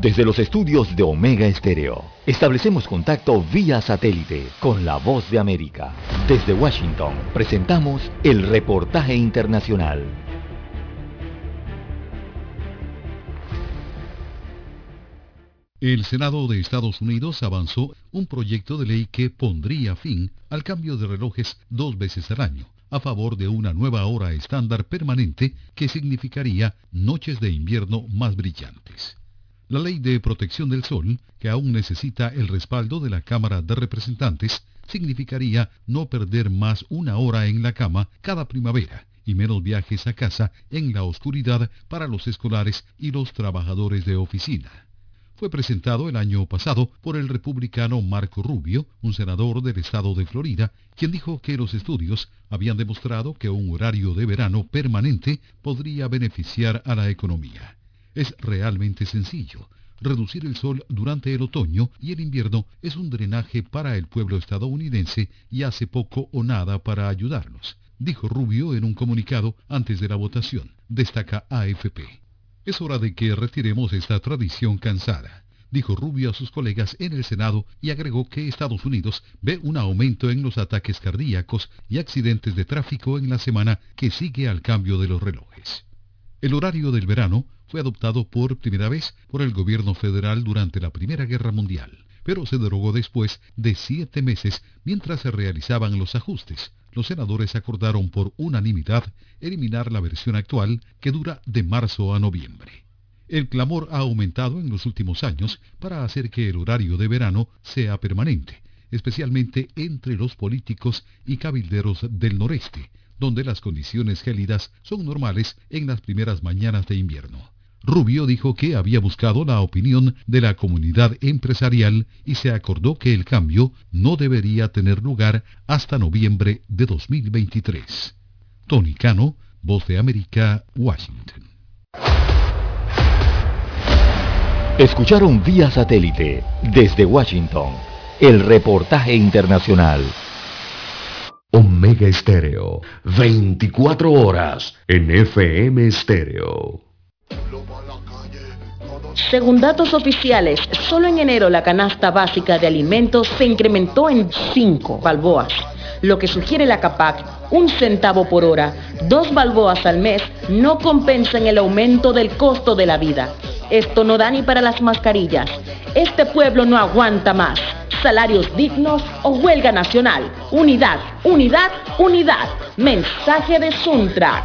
Desde los estudios de Omega Estéreo, establecemos contacto vía satélite con la voz de América. Desde Washington, presentamos el reportaje internacional. El Senado de Estados Unidos avanzó un proyecto de ley que pondría fin al cambio de relojes dos veces al año, a favor de una nueva hora estándar permanente que significaría noches de invierno más brillantes. La ley de protección del sol, que aún necesita el respaldo de la Cámara de Representantes, significaría no perder más una hora en la cama cada primavera y menos viajes a casa en la oscuridad para los escolares y los trabajadores de oficina. Fue presentado el año pasado por el republicano Marco Rubio, un senador del estado de Florida, quien dijo que los estudios habían demostrado que un horario de verano permanente podría beneficiar a la economía. Es realmente sencillo. Reducir el sol durante el otoño y el invierno es un drenaje para el pueblo estadounidense y hace poco o nada para ayudarlos, dijo Rubio en un comunicado antes de la votación, destaca AFP. Es hora de que retiremos esta tradición cansada, dijo Rubio a sus colegas en el Senado y agregó que Estados Unidos ve un aumento en los ataques cardíacos y accidentes de tráfico en la semana que sigue al cambio de los relojes. El horario del verano fue adoptado por primera vez por el gobierno federal durante la Primera Guerra Mundial, pero se derogó después de siete meses mientras se realizaban los ajustes. Los senadores acordaron por unanimidad eliminar la versión actual que dura de marzo a noviembre. El clamor ha aumentado en los últimos años para hacer que el horario de verano sea permanente, especialmente entre los políticos y cabilderos del noreste, donde las condiciones gélidas son normales en las primeras mañanas de invierno. Rubio dijo que había buscado la opinión de la comunidad empresarial y se acordó que el cambio no debería tener lugar hasta noviembre de 2023. Tony Cano, Voz de América, Washington. Escucharon vía satélite desde Washington el reportaje internacional. Omega Estéreo, 24 horas en FM Estéreo. Según datos oficiales, solo en enero la canasta básica de alimentos se incrementó en 5 balboas, lo que sugiere la CAPAC, un centavo por hora, dos balboas al mes, no compensan el aumento del costo de la vida. Esto no da ni para las mascarillas. Este pueblo no aguanta más. Salarios dignos o huelga nacional. Unidad, unidad, unidad. Mensaje de Suntrax.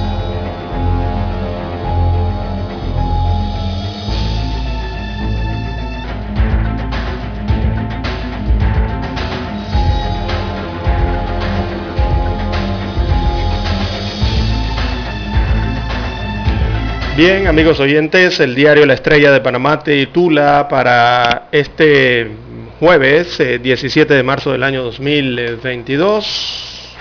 Bien, amigos oyentes, el diario La Estrella de Panamá titula para este jueves 17 eh, de marzo del año 2022.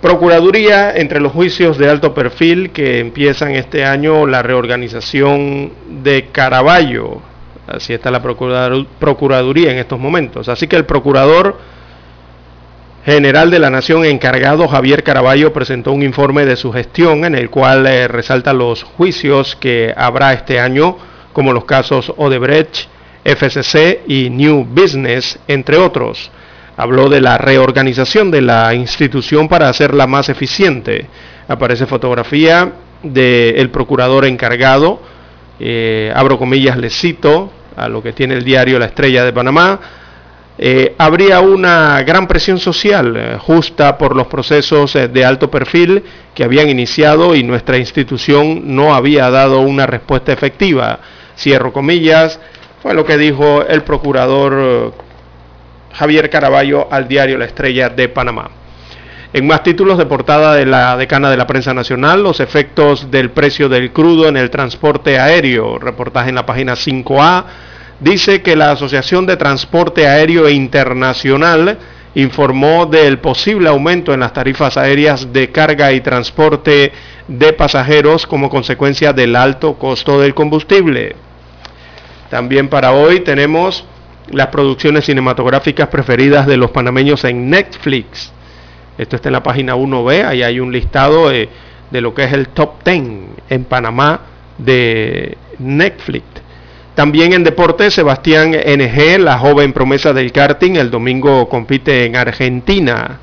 Procuraduría, entre los juicios de alto perfil que empiezan este año, la reorganización de Caraballo. Así está la Procuraduría en estos momentos. Así que el procurador general de la Nación encargado Javier Caraballo presentó un informe de su gestión en el cual eh, resalta los juicios que habrá este año, como los casos Odebrecht, FCC y New Business, entre otros. Habló de la reorganización de la institución para hacerla más eficiente. Aparece fotografía del procurador encargado, eh, abro comillas, le cito a lo que tiene el diario La Estrella de Panamá, eh, habría una gran presión social eh, justa por los procesos eh, de alto perfil que habían iniciado y nuestra institución no había dado una respuesta efectiva. Cierro comillas, fue lo que dijo el procurador Javier Caraballo al diario La Estrella de Panamá. En más títulos de portada de la decana de la prensa nacional, los efectos del precio del crudo en el transporte aéreo. Reportaje en la página 5A dice que la Asociación de Transporte Aéreo Internacional informó del posible aumento en las tarifas aéreas de carga y transporte de pasajeros como consecuencia del alto costo del combustible. También para hoy tenemos las producciones cinematográficas preferidas de los panameños en Netflix. Esto está en la página 1B, ahí hay un listado de, lo que es el top 10 en Panamá de Netflix. También en deporte, Sebastián NG, la joven promesa del karting, el domingo compite en Argentina.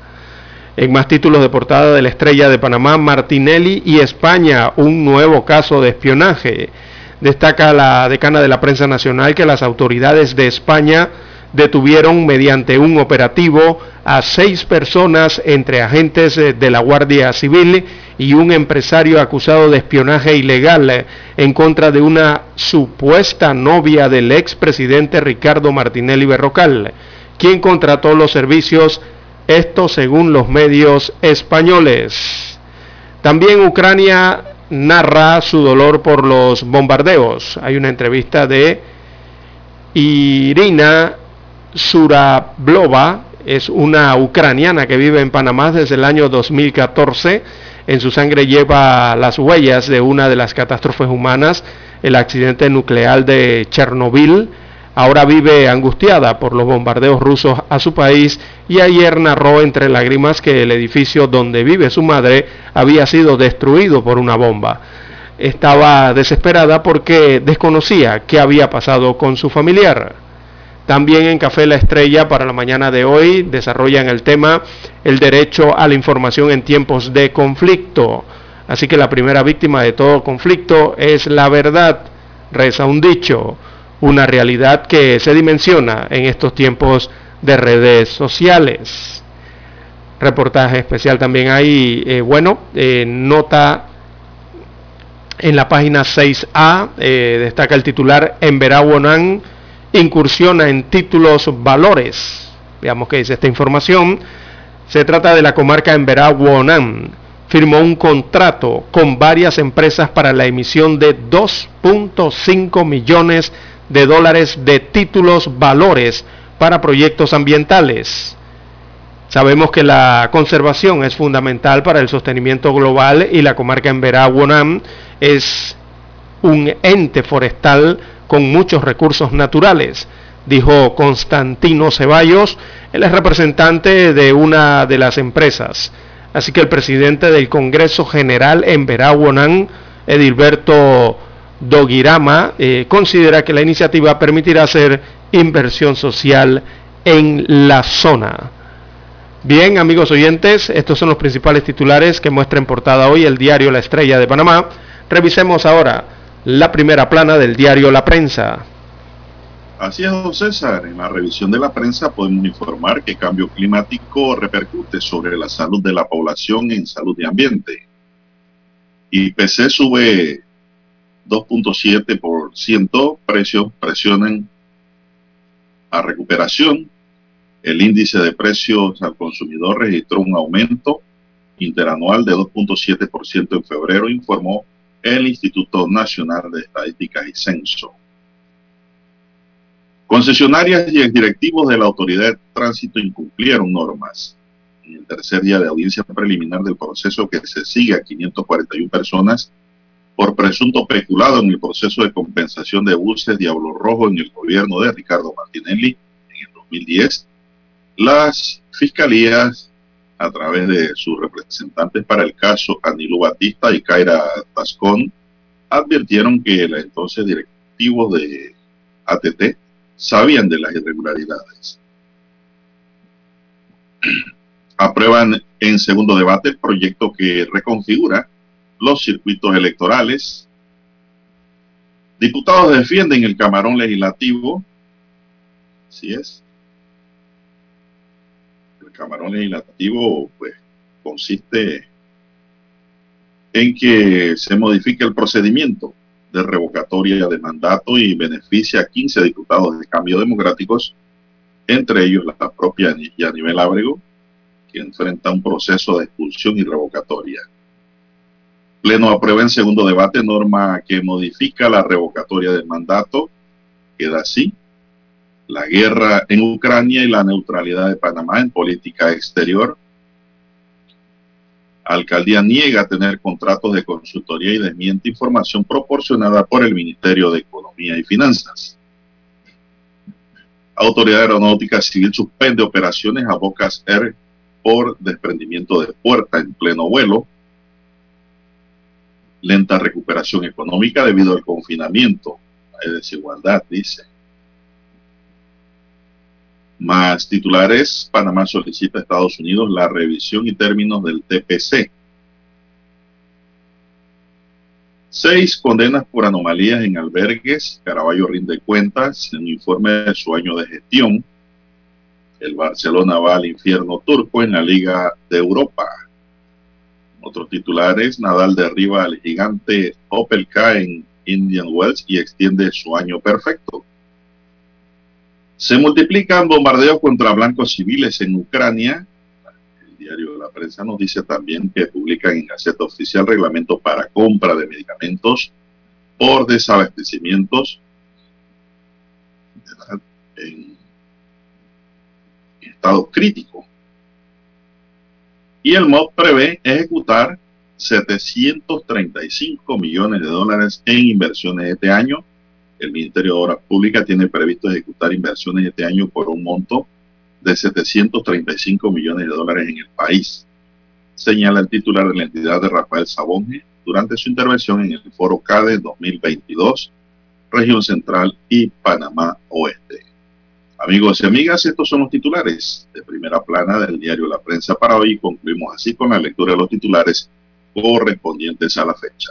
En más títulos de portada de la estrella de Panamá, Martinelli y España, un nuevo caso de espionaje. Destaca la decana de la prensa nacional que las autoridades de España detuvieron mediante un operativo a seis personas entre agentes eh, de la Guardia Civil y un empresario acusado de espionaje ilegal eh, en contra de una supuesta novia del expresidente Ricardo Martinelli Berrocal, quien contrató los servicios, esto según los medios españoles. También Ucrania narra su dolor por los bombardeos. Hay una entrevista de Irina Surablova, es una ucraniana que vive en Panamá desde el año 2014. En su sangre lleva las huellas de una de las catástrofes humanas, el accidente nuclear de Chernobyl. Ahora vive angustiada por los bombardeos rusos a su país y ayer narró entre lágrimas que el edificio donde vive su madre había sido destruido por una bomba. Estaba desesperada porque desconocía qué había pasado con su familiar. También en Café La Estrella para la mañana de hoy desarrollan el tema el derecho a la información en tiempos de conflicto. Así que la primera víctima de todo conflicto es la verdad, reza un dicho, una realidad que se dimensiona en estos tiempos de redes sociales. Reportaje especial también hay, eh, bueno, eh, nota en la página 6A, eh, destaca el titular en Verawonan incursiona en títulos valores. Veamos qué dice esta información. Se trata de la comarca en Wonan. Firmó un contrato con varias empresas para la emisión de 2.5 millones de dólares de títulos valores para proyectos ambientales. Sabemos que la conservación es fundamental para el sostenimiento global y la comarca en Wonan es un ente forestal con muchos recursos naturales, dijo Constantino Ceballos, es representante de una de las empresas. Así que el presidente del Congreso General en Verawonan, Edilberto Dogirama, eh, considera que la iniciativa permitirá hacer inversión social en la zona. Bien, amigos oyentes, estos son los principales titulares que muestra en portada hoy el diario La Estrella de Panamá. Revisemos ahora la primera plana del diario La Prensa. Así es, don César. En la revisión de la prensa podemos informar que cambio climático repercute sobre la salud de la población en salud y ambiente. IPC sube 2.7%, precios presionan a recuperación. El índice de precios al consumidor registró un aumento interanual de 2.7% en febrero, informó el Instituto Nacional de Estadísticas y Censo. Concesionarias y directivos de la Autoridad de Tránsito incumplieron normas. En el tercer día de audiencia preliminar del proceso que se sigue a 541 personas por presunto peculado en el proceso de compensación de buses Diablo Rojo en el gobierno de Ricardo Martinelli en el 2010, las fiscalías a través de sus representantes para el caso, Anilo Batista y Kaira Tascón, advirtieron que los entonces directivos de ATT sabían de las irregularidades. (clears throat) Aprueban en segundo debate el proyecto que reconfigura los circuitos electorales. Diputados defienden el camarón legislativo. Así es camarón legislativo pues consiste en que se modifique el procedimiento de revocatoria de mandato y beneficia a 15 diputados de cambio democráticos, entre ellos la propia Yanivel Ábrego, que enfrenta un proceso de expulsión y revocatoria. Pleno aprueba en segundo debate norma que modifica la revocatoria del mandato. Queda así. La guerra en Ucrania y la neutralidad de Panamá en política exterior. Alcaldía niega tener contratos de consultoría y desmiente información proporcionada por el Ministerio de Economía y Finanzas. Autoridad Aeronáutica Civil suspende operaciones a Bocas Air por desprendimiento de puerta en pleno vuelo lenta recuperación económica debido al confinamiento. Hay desigualdad, dice. Más titulares, Panamá solicita a Estados Unidos la revisión y términos del TPC. Seis condenas por anomalías en albergues. Caraballo rinde cuentas en un informe de su año de gestión. El Barcelona va al infierno turco en la Liga de Europa. Otros titulares, Nadal derriba al gigante Opelka en Indian Wells y extiende su año perfecto. Se multiplican bombardeos contra blancos civiles en Ucrania. El diario de la prensa nos dice también que publican en Gaceta Oficial reglamento para compra de medicamentos por desabastecimientos en estado crítico y el MOD prevé ejecutar 735 millones de dólares en inversiones este año. El Ministerio de Obras Públicas tiene previsto ejecutar inversiones este año por un monto de 735 millones de dólares en el país, señala el titular de la entidad de Rafael Sabonge durante su intervención en el Foro CADE 2022, Región Central y Panamá Oeste. Amigos y amigas, estos son los titulares de primera plana del diario La Prensa para hoy. Concluimos así con la lectura de los titulares correspondientes a la fecha.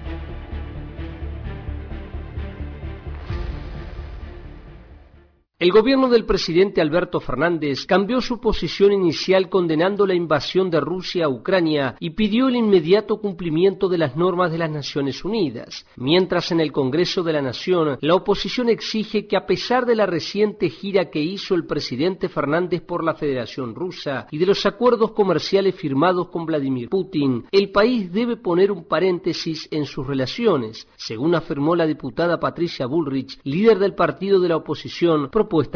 El gobierno del presidente Alberto Fernández cambió su posición inicial condenando la invasión de Rusia a Ucrania y pidió el inmediato cumplimiento de las normas de las Naciones Unidas. Mientras en el Congreso de la Nación, la oposición exige que a pesar de la reciente gira que hizo el presidente Fernández por la Federación Rusa y de los acuerdos comerciales firmados con Vladimir Putin, el país debe poner un paréntesis en sus relaciones, según afirmó la diputada Patricia Bullrich, líder del partido de la oposición,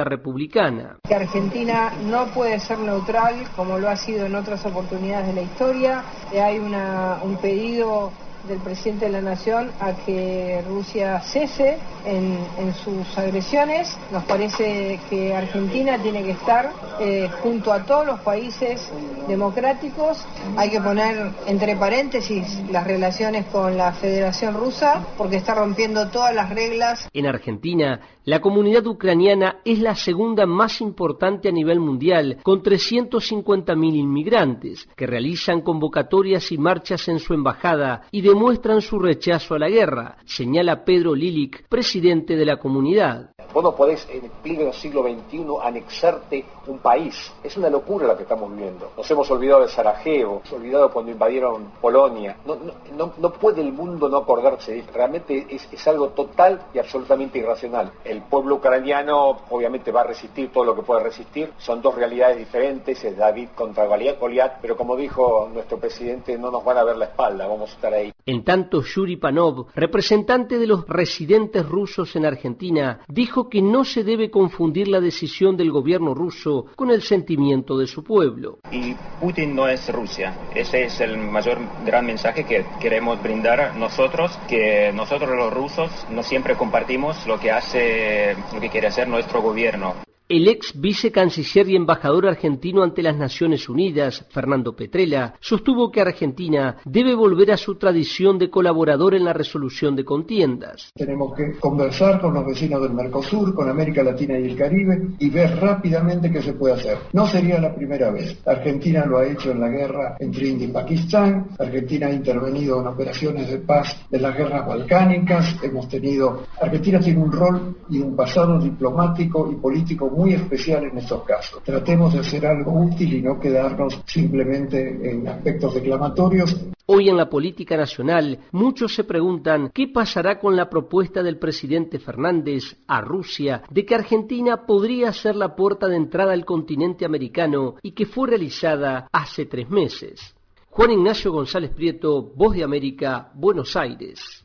republicana. Que Argentina no puede ser neutral como lo ha sido en otras oportunidades de la historia. Hay un pedido del presidente de la Nación a que Rusia cese en, sus agresiones. Nos parece que Argentina tiene que estar eh, junto a todos los países democráticos. Hay que poner entre paréntesis las relaciones con la Federación Rusa porque está rompiendo todas las reglas. En Argentina, la comunidad ucraniana es la segunda más importante a nivel mundial, con 350.000 inmigrantes que realizan convocatorias y marchas en su embajada y de demuestran su rechazo a la guerra, señala Pedro Lilic, presidente de la comunidad. Vos no podés en pleno siglo XXI anexarte un país. Es una locura la que estamos viviendo. Nos hemos olvidado de Sarajevo, nos hemos olvidado cuando invadieron Polonia. No, puede el mundo no acordarse de esto. Realmente es, es, algo total y absolutamente irracional. El pueblo ucraniano obviamente va a resistir todo lo que puede resistir. Son dos realidades diferentes, es David contra Goliat, pero como dijo nuestro presidente, no nos van a ver la espalda, vamos a estar ahí. En tanto, Yuri Panov, representante de los residentes rusos en Argentina, dijo que no se debe confundir la decisión del gobierno ruso con el sentimiento de su pueblo. Y Putin no es Rusia. Ese es el mayor gran mensaje que queremos brindar nosotros, que nosotros los rusos no siempre compartimos lo que hace, lo que quiere hacer nuestro gobierno. El ex vicecanciller y embajador argentino ante las Naciones Unidas, Fernando Petrella, sostuvo que Argentina debe volver a su tradición de colaborador en la resolución de contiendas. Tenemos que conversar con los vecinos del Mercosur, con América Latina y el Caribe y ver rápidamente qué se puede hacer. No sería la primera vez. Argentina lo ha hecho en la guerra entre India y Pakistán. Argentina ha intervenido en operaciones de paz de las guerras balcánicas. Hemos tenido. Argentina tiene un rol y un pasado diplomático y político muy especial en estos casos. Tratemos de hacer algo útil y no quedarnos simplemente en aspectos declamatorios. Hoy en la política nacional muchos se preguntan qué pasará con la propuesta del presidente Fernández a Rusia de que Argentina podría ser la puerta de entrada al continente americano y que fue realizada hace tres meses. Juan Ignacio González Prieto, Voz de América, Buenos Aires.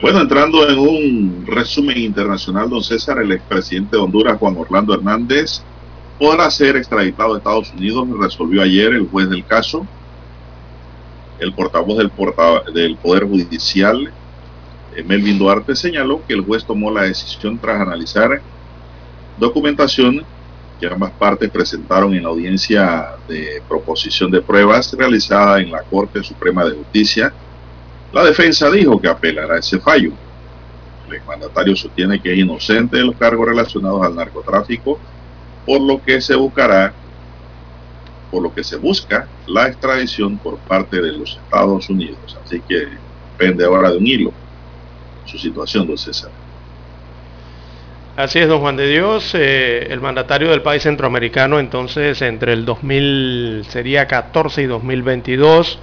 Bueno, entrando en un resumen internacional, don César, el expresidente de Honduras, Juan Orlando Hernández, podrá ser extraditado a Estados Unidos, resolvió ayer el juez del caso. El portavoz del, del Poder Judicial, eh, Melvin Duarte, señaló que el juez tomó la decisión tras analizar documentación que ambas partes presentaron en la audiencia de proposición de pruebas realizada en la Corte Suprema de Justicia la defensa dijo que apelará a ese fallo. El exmandatario sostiene que es inocente de los cargos relacionados al narcotráfico, por lo que se buscará, por lo que se busca la extradición por parte de los Estados Unidos. Así que depende ahora de un hilo su situación, don César. Así es, don Juan de Dios, eh, el mandatario del país centroamericano, entonces entre el 2000 sería 14 y 2022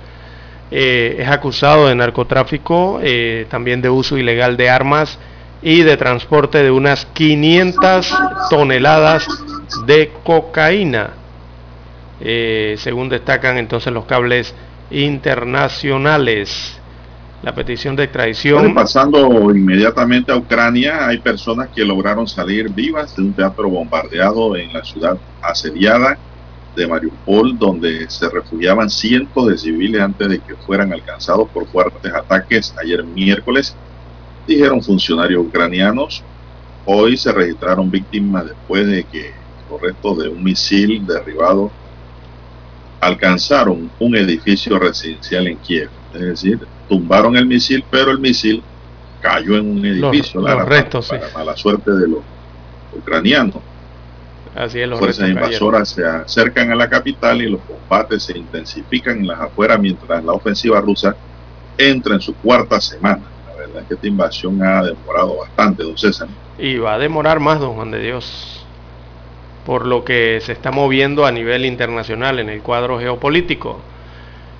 eh, es acusado de narcotráfico, eh, también de uso ilegal de armas y de transporte de unas 500 toneladas de cocaína, eh, según destacan entonces los cables internacionales. La petición de extradición. pasando inmediatamente a Ucrania, hay personas que lograron salir vivas de un teatro bombardeado en la ciudad asediada de Mariupol, donde se refugiaban cientos de civiles antes de que fueran alcanzados por fuertes ataques ayer miércoles, dijeron funcionarios ucranianos. Hoy se registraron víctimas después de que los restos de un misil derribado alcanzaron un edificio residencial en Kiev. Es decir, tumbaron el misil, pero el misil cayó en un edificio. Los, restos, para, mala suerte de los ucranianos. Así es, los fuerzas invasoras se acercan a la capital y los combates se intensifican en las afueras mientras la ofensiva rusa entra en su cuarta semana. La verdad es que esta invasión ha demorado bastante, don César. Y va a demorar más, don Juan de Dios, por lo que se está moviendo a nivel internacional en el cuadro geopolítico.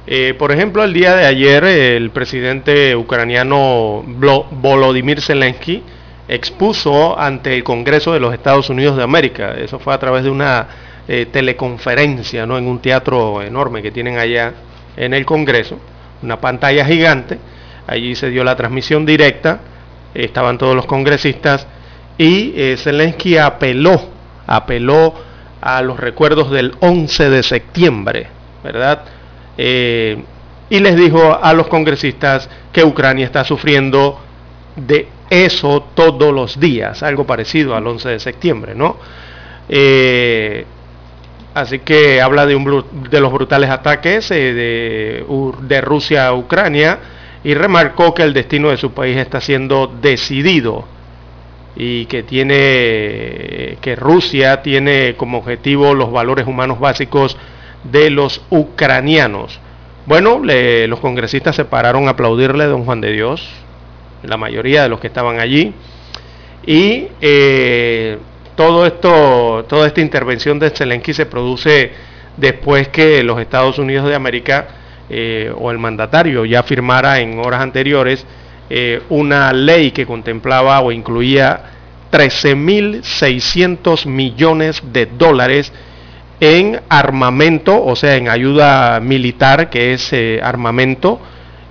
Eh, por ejemplo, el día de ayer el presidente ucraniano Volodymyr Zelensky expuso ante el Congreso de los Estados Unidos de América. Eso fue a través de una eh, teleconferencia, ¿no? En un teatro enorme que tienen allá en el Congreso, una pantalla gigante. Allí se dio la transmisión directa, estaban todos los congresistas y eh, Zelensky apeló, apeló a los recuerdos del 11 de septiembre, ¿verdad? Eh, y les dijo a los congresistas que Ucrania está sufriendo de eso todos los días, algo parecido al 11 de septiembre, ¿no? Eh, así que habla de, un, de los brutales ataques eh, de, de, Rusia a Ucrania y remarcó que el destino de su país está siendo decidido y que tiene que Rusia tiene como objetivo los valores humanos básicos de los ucranianos. Bueno, los congresistas se pararon a aplaudirle a don Juan de Dios, la mayoría de los que estaban allí. Y eh, todo esto, toda esta intervención de Zelensky se produce después que los Estados Unidos de América eh, o el mandatario ya firmara en horas anteriores eh, una ley que contemplaba o incluía 13.600 millones de dólares en armamento, o sea, en ayuda militar, que es armamento,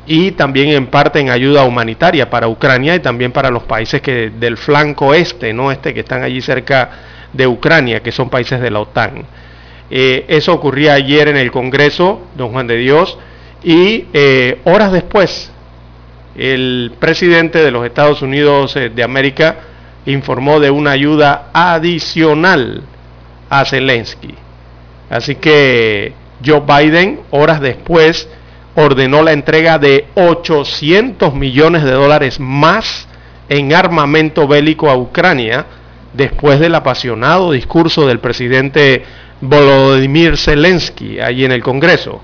y también en parte en ayuda humanitaria para Ucrania y también para los países que del flanco este, no este que están allí cerca de Ucrania, que son países de la OTAN. Eh, eso ocurría ayer en el Congreso, don Juan de Dios, y eh, horas después el presidente de los Estados Unidos eh, de América informó de una ayuda adicional a Zelensky. Así que Joe Biden, horas después, ordenó la entrega de 800 millones de dólares más en armamento bélico a Ucrania después del apasionado discurso del presidente Volodymyr Zelensky allí en el Congreso.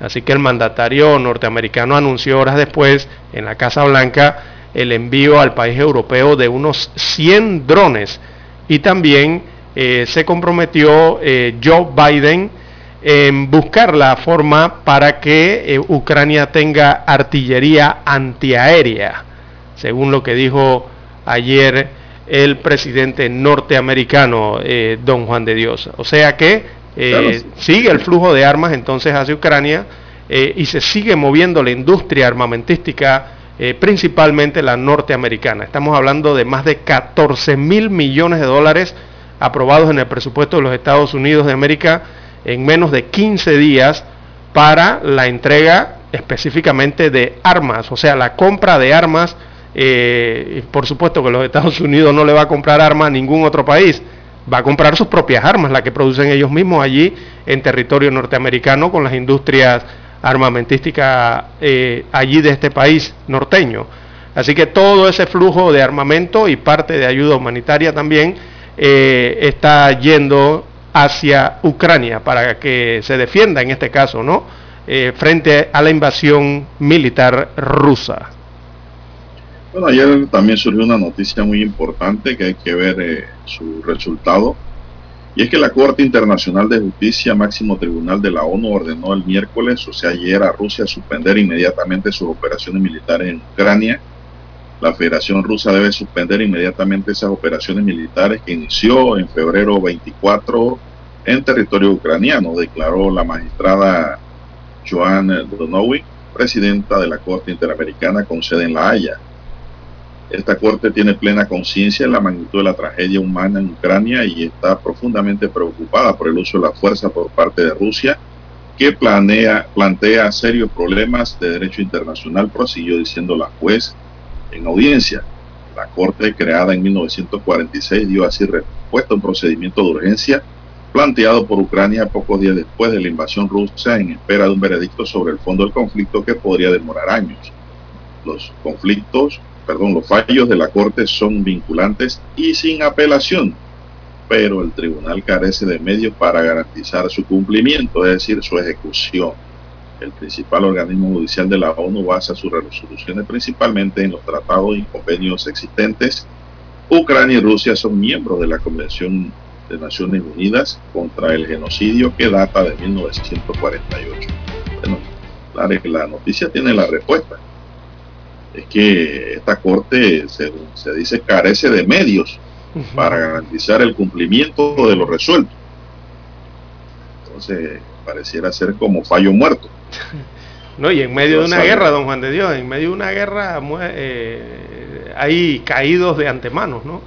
Así que el mandatario norteamericano anunció horas después en la Casa Blanca el envío al país europeo de unos 100 drones y también eh, se comprometió eh, Joe Biden en buscar la forma para que eh, Ucrania tenga artillería antiaérea, según lo que dijo ayer el presidente norteamericano, eh, don Juan de Dios. O sea que eh, sigue el flujo de armas entonces hacia Ucrania y se sigue moviendo la industria armamentística, principalmente la norteamericana. Estamos hablando de más de 14 mil millones de dólares aprobados en el presupuesto de los Estados Unidos de América en menos de 15 días para la entrega específicamente de armas, o sea, la compra de armas. Eh, por supuesto que los Estados (laughs) Unidos no le va a comprar armas a ningún otro país, va a comprar sus propias armas, las que producen ellos mismos allí en territorio norteamericano con las industrias armamentísticas eh, allí de este país norteño. Así que todo ese flujo de armamento y parte de ayuda humanitaria también eh, está yendo hacia Ucrania para que se defienda en este caso, ¿no? Eh, frente a la invasión militar rusa. Bueno, ayer también surgió una noticia muy importante que hay que ver eh, su resultado. Y es que la Corte Internacional de Justicia, máximo tribunal de la ONU, ordenó el miércoles, o sea, ayer a Rusia suspender inmediatamente sus operaciones militares en Ucrania. La Federación Rusa debe suspender inmediatamente esas operaciones militares que inició en febrero 24 en territorio ucraniano, declaró la magistrada Joan Donowi, presidenta de la Corte Interamericana con sede en La Haya. Esta corte tiene plena conciencia de la magnitud de la tragedia humana en Ucrania y está profundamente preocupada por el uso de la fuerza por parte de Rusia, que plantea serios problemas de derecho internacional, prosiguió diciendo la juez en audiencia. La corte, creada en 1946, dio así respuesta a un procedimiento de urgencia planteado por Ucrania pocos días después de la invasión rusa en espera de un veredicto sobre el fondo del conflicto que podría demorar años. Los conflictos, perdón, los fallos de la Corte son vinculantes y sin apelación, pero el tribunal carece de medios para garantizar su cumplimiento, es decir, su ejecución. El principal organismo judicial de la ONU basa sus resoluciones principalmente en los tratados y convenios existentes. Ucrania y Rusia son miembros de la Convención de Naciones Unidas contra el genocidio que data de 1948. Bueno, la, la noticia tiene la respuesta. Es que esta corte, se, se dice, carece de medios para garantizar el cumplimiento de lo resuelto. Entonces, pareciera ser como fallo muerto. (laughs) No, y en medio de una guerra, don Juan de Dios, en medio de una guerra eh, hay caídos de antemano, ¿no?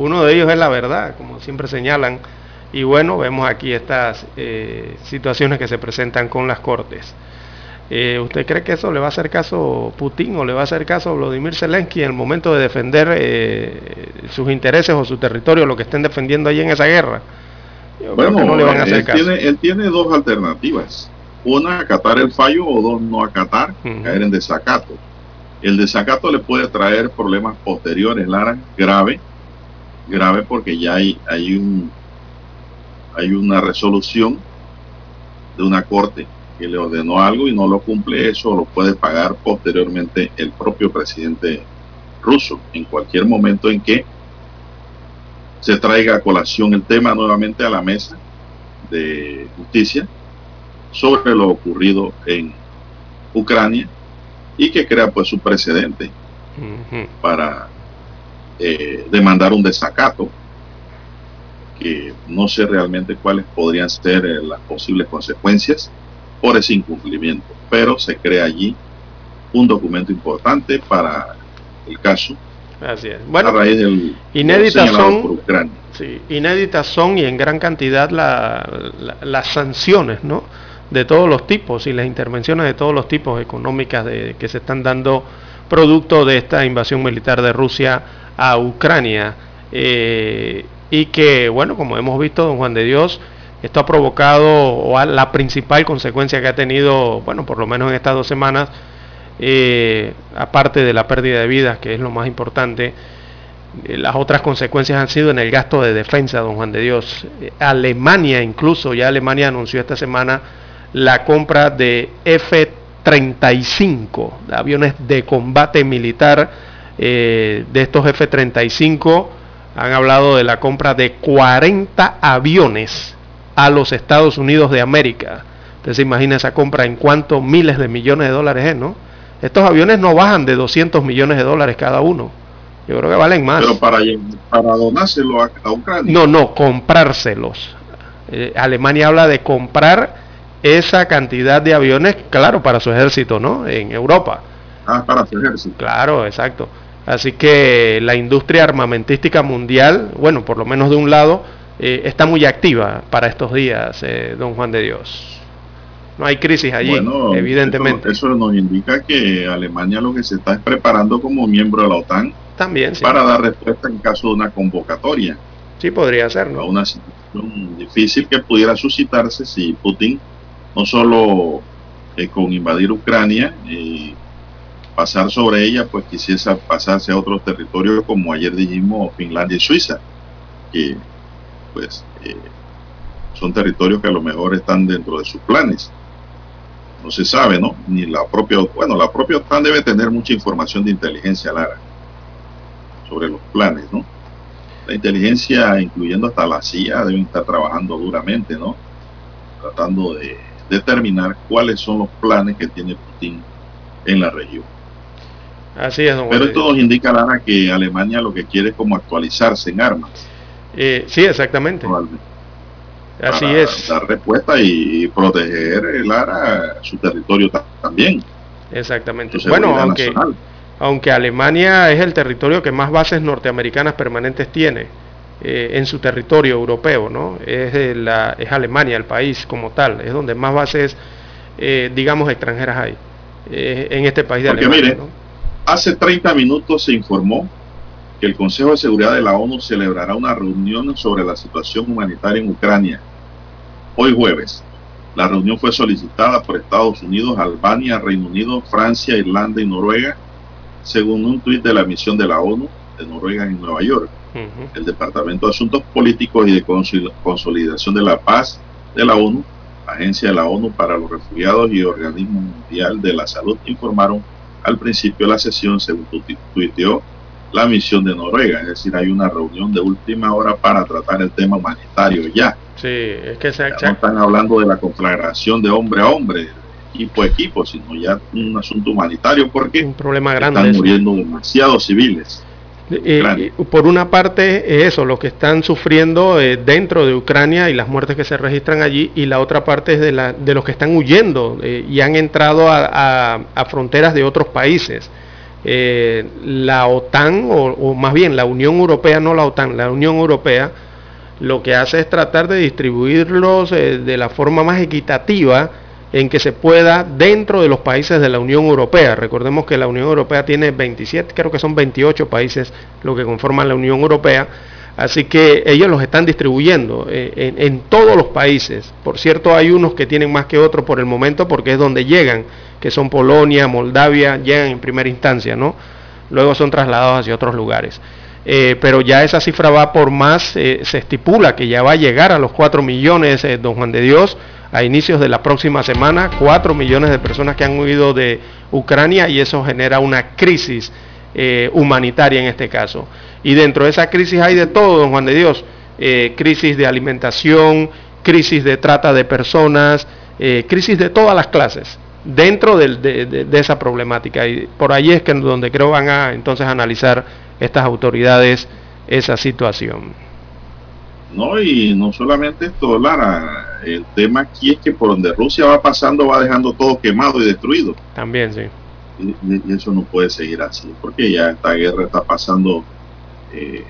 Uno de ellos es la verdad, como siempre señalan. Y bueno, vemos aquí estas eh, situaciones que se presentan con las cortes. Eh, ¿Usted cree que eso le va a hacer caso Putin o le va a hacer caso Vladimir Zelensky en el momento de defender sus intereses o su territorio, lo que estén defendiendo ahí en esa guerra? bueno, no le van a hacer caso. Tiene, él tiene dos alternativas una, acatar el fallo o dos, no acatar, caer en desacato. El desacato le puede traer problemas posteriores, Lara, grave, grave porque ya hay, hay, un, hay una resolución de una corte que le ordenó algo y no lo cumple, eso lo puede pagar posteriormente el propio presidente ruso. En cualquier momento en que se traiga a colación el tema nuevamente a la mesa de justicia sobre lo ocurrido en Ucrania y que crea pues su precedente para eh, demandar un desacato que no sé realmente cuáles podrían ser eh, las posibles consecuencias por ese incumplimiento, pero se crea allí un documento importante para el caso. Así es. Bueno, a raíz del inéditas son, sí, inéditas son y en gran cantidad las sanciones, ¿no? de todos los tipos y las intervenciones de todos los tipos económicas de, que se están dando producto de esta invasión militar de Rusia a Ucrania. Eh, y que, bueno, como hemos visto, don Juan de Dios, esto ha provocado, o la principal consecuencia que ha tenido, bueno, por lo menos en estas dos semanas, eh, aparte de la pérdida de vidas, que es lo más importante, eh, las otras consecuencias han sido en el gasto de defensa, don Juan de Dios. Alemania incluso, ya Alemania anunció esta semana la compra de F-35, aviones de combate militar. Eh, de estos F-35 han hablado de la compra de 40 aviones a los Estados Unidos de América. Usted se imagina esa compra en cuántos miles de millones de dólares es, ¿no? Estos aviones no bajan de 200 millones de dólares cada uno. Yo creo que valen más. Pero para, para donárselo a, Ucrania. No, no, comprárselos. Eh, Alemania habla de comprar esa cantidad de aviones, claro, para su ejército, ¿no? En Europa. Ah, para su ejército. Claro, exacto. Así que la industria armamentística mundial, bueno, por lo menos de un lado, eh, está muy activa para estos días, eh, don Juan de Dios. No hay crisis allí, evidentemente. Eso, nos indica que Alemania lo que se está es preparando como miembro de la OTAN también para dar respuesta en caso de una convocatoria. Sí, podría ser, ¿no? A una situación difícil que pudiera suscitarse si Putin no solo eh, con invadir Ucrania y pasar sobre ella, pues quisiese pasarse a otros territorios como ayer dijimos Finlandia y Suiza, que pues eh, son territorios que a lo mejor están dentro de sus planes. No se sabe, ¿no? Ni la propia, bueno, la propia OTAN debe tener mucha información de inteligencia, Lara, sobre los planes, ¿no? La inteligencia, incluyendo hasta la CIA, deben estar trabajando duramente, ¿no? Tratando de determinar cuáles son los planes que tiene Putin en la región. Así es, Pero esto nos indica, Lara, que Alemania lo que quiere es como actualizarse en armas. Eh, sí, exactamente. Así es. Dar respuesta y proteger, Lara, su territorio también. Exactamente. Bueno, aunque, aunque Alemania es el territorio que más bases norteamericanas permanentes tiene eh, en su territorio europeo, ¿no? Es, la, es Alemania el país como tal, es donde más bases, eh, digamos, extranjeras hay eh, en este país de Alemania. hace 30 minutos se informó que el Consejo de Seguridad de la ONU celebrará una reunión sobre la situación humanitaria en Ucrania hoy jueves. La reunión fue solicitada por Estados Unidos, Albania, Reino Unido, Francia, Irlanda y Noruega, según un tuit de la misión de la ONU de Noruega en Nueva York. El Departamento de Asuntos Políticos y de Consolidación de la Paz de la ONU, Agencia de la ONU para los Refugiados y Organismo Mundial de la Salud informaron al principio de la sesión, según tuiteó la misión de Noruega. Es decir, hay una reunión de última hora para tratar el tema humanitario ya. Sí, es que se... no están hablando de la conflagración de hombre a hombre, equipo a equipo, sino ya un asunto humanitario porque un problema grande están muriendo demasiados civiles. Eh, por una parte eso, lo que están sufriendo eh, dentro de Ucrania y las muertes que se registran allí, y la otra parte es de, la, de los que están huyendo eh, y han entrado a, fronteras de otros países. la OTAN, o, más bien la Unión Europea, no la OTAN, la Unión Europea, lo que hace es tratar de distribuirlos de la forma más equitativa en que se pueda dentro de los países de la Unión Europea. Recordemos que la Unión Europea tiene 27, creo que son 28 países lo que conforman la Unión Europea. Así que ellos los están distribuyendo eh, en, todos los países. Por cierto, hay unos que tienen más que otros por el momento porque es donde llegan, que son Polonia, Moldavia, llegan en primera instancia, ¿no? Luego son trasladados hacia otros lugares. Eh, pero ya esa cifra va por más, eh, se estipula que ya va a llegar a los 4 millones, don Juan de Dios, a inicios de la próxima semana, 4 millones de personas que han huido de Ucrania y eso genera una crisis eh, humanitaria en este caso. Y dentro de esa crisis hay de todo, don Juan de Dios, eh, crisis de alimentación, crisis de trata de personas, eh, crisis de todas las clases dentro de, esa problemática. Y por ahí es que donde creo van a entonces analizar estas autoridades esa situación. No, y no solamente esto, Lara, el tema aquí es que por donde Rusia va pasando va dejando todo quemado y destruido. También, sí. Y, eso no puede seguir así, porque ya esta guerra está pasando eh,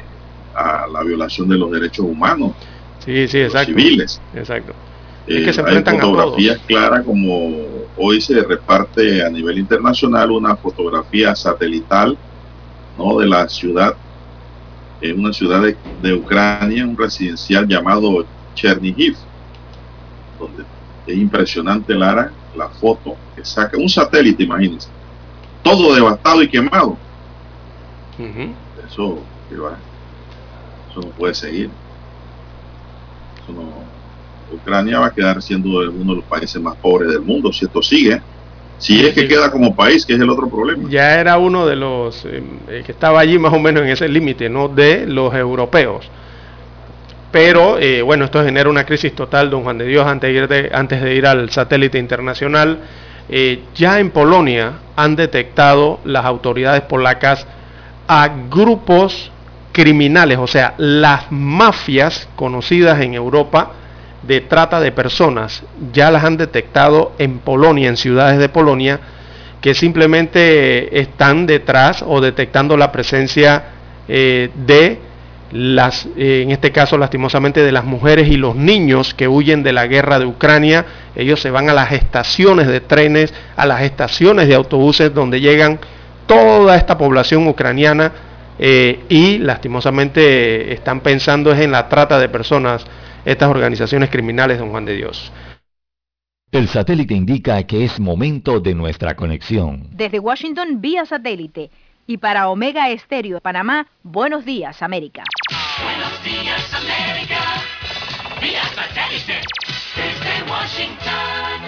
a la violación de los derechos humanos. Sí, sí, exacto. Civiles. Exacto. es que se enfrentan hay fotografías claras como hoy se reparte a nivel internacional una fotografía satelital ¿no? de la ciudad, en una ciudad de, de Ucrania, un residencial llamado Chernihiv donde es impresionante, Lara, la foto que saca un satélite, imagínense, todo devastado y quemado. Eso, eso no puede seguir. Ucrania va a quedar siendo uno de los países más pobres del mundo si esto sigue. Si es que queda como país, que es el otro problema. Ya era uno de los eh, que estaba allí más o menos en ese límite, ¿no? De los europeos. Pero eh, bueno, esto genera una crisis total, don Juan de Dios, antes de ir, antes de ir al satélite internacional. Eh, ya en Polonia han detectado las autoridades polacas a grupos criminales, o sea, las mafias conocidas en Europa de trata de personas, ya las han detectado en Polonia, en ciudades de Polonia, que simplemente están detrás o detectando la presencia eh, de las, eh, en este caso lastimosamente de las mujeres y los niños que huyen de la guerra de Ucrania. Ellos se van a las estaciones de trenes, a las estaciones de autobuses donde llegan toda esta población ucraniana eh, y lastimosamente están pensando en la trata de personas estas organizaciones criminales, don Juan de Dios. El satélite indica que es momento de nuestra conexión. Desde Washington, vía satélite y para Omega Estéreo de Panamá, Buenos Días América. Buenos Días América, vía satélite desde Washington.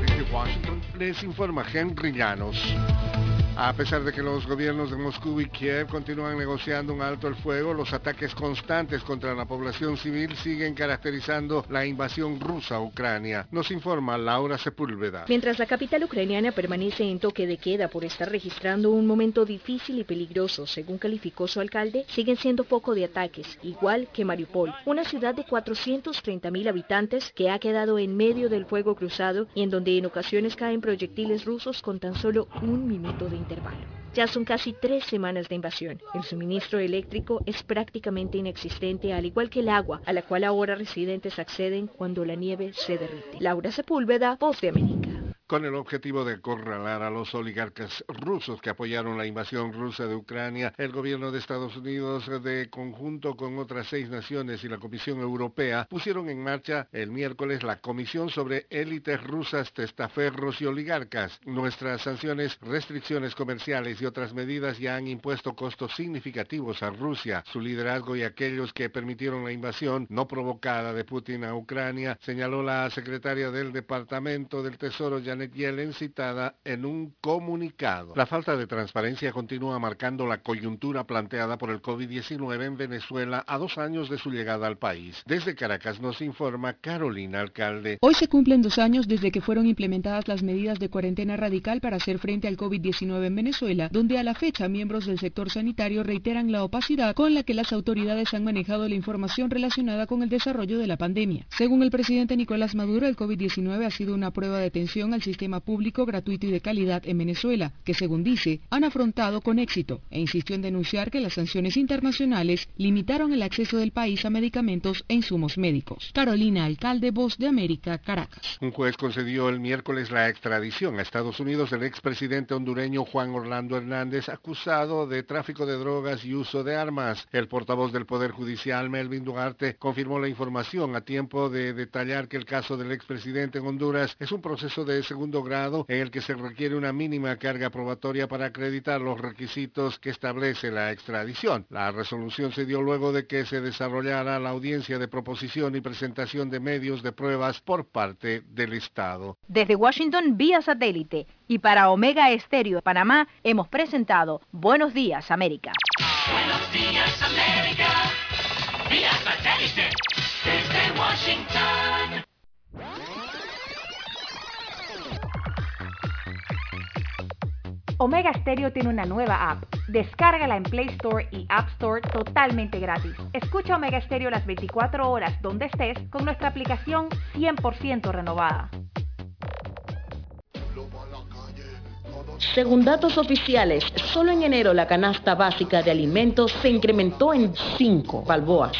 Desde Washington les informa Henry Llanos. A pesar de que los gobiernos de Moscú y Kiev continúan negociando un alto el fuego, los ataques constantes contra la población civil siguen caracterizando la invasión rusa a Ucrania. Nos informa Laura Sepúlveda. Mientras la capital ucraniana permanece en toque de queda por estar registrando un momento difícil y peligroso, según calificó su alcalde, siguen siendo foco de ataques, igual que Mariupol, una ciudad de 430.000 habitantes que ha quedado en medio del fuego cruzado y en donde en ocasiones caen proyectiles rusos con tan solo un minuto de Ya son casi tres semanas de invasión. El suministro eléctrico es prácticamente inexistente, al igual que el agua, a la cual ahora residentes acceden cuando la nieve se derrite. Laura Sepúlveda, Voz de América con el objetivo de acorralar a los oligarcas rusos que apoyaron la invasión rusa de Ucrania, el gobierno de Estados Unidos, de conjunto con otras seis naciones y la Comisión Europea, pusieron en marcha el miércoles la Comisión sobre élites rusas, testaferros y oligarcas. Nuestras sanciones, restricciones comerciales y otras medidas ya han impuesto costos significativos a Rusia, su liderazgo y aquellos que permitieron la invasión no provocada de Putin a Ucrania, señaló la secretaria del Departamento del Tesoro, Janet Yellen citada en un comunicado. La falta de transparencia continúa marcando la coyuntura planteada por el COVID-19 en Venezuela a dos años de su llegada al país. Desde Caracas nos informa Carolina Alcalde. Hoy se cumplen dos años desde que fueron implementadas las medidas de cuarentena radical para hacer frente al COVID-19 en Venezuela, donde a la fecha miembros del sector sanitario reiteran la opacidad con la que las autoridades han manejado la información relacionada con el desarrollo de la pandemia. Según el presidente Nicolás Maduro, el COVID-19 ha sido una prueba de atención al sistema público gratuito y de calidad en Venezuela, que según dice, han afrontado con éxito, e insistió en denunciar que las sanciones internacionales limitaron el acceso del país a medicamentos e insumos médicos. Carolina Alcalde, Voz de América, Caracas. Un juez concedió el miércoles la extradición a Estados Unidos del expresidente hondureño Juan Orlando Hernández, acusado de tráfico de drogas y uso de armas. El portavoz del Poder Judicial, Melvin Duarte, confirmó la información a tiempo de detallar que el caso del expresidente en Honduras es un proceso de segundo grado en el que se requiere una mínima carga probatoria para acreditar los requisitos que establece la extradición. La resolución se dio luego de que se desarrollara la audiencia de proposición y presentación de medios de pruebas por parte del Estado. Desde Washington, vía satélite. Y para Omega Estéreo de Panamá hemos presentado Buenos Días, América. Buenos Días, América. Vía satélite. Desde Washington. Omega Stereo tiene una nueva app. Descárgala en Play Store y App Store totalmente gratis. Escucha Omega Stereo las 24 horas donde estés con nuestra aplicación 100% renovada. Según datos oficiales, solo en enero la canasta básica de alimentos se incrementó en 5 balboas,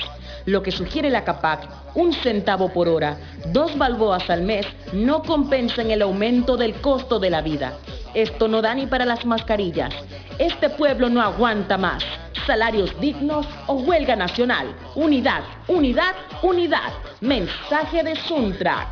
lo que sugiere la CAPAC, un centavo por hora, dos balboas al mes, no compensan el aumento del costo de la vida. Esto no da ni para las mascarillas. Este pueblo no aguanta más. Salarios dignos o huelga nacional. Unidad, unidad, unidad. Mensaje de Suntrax.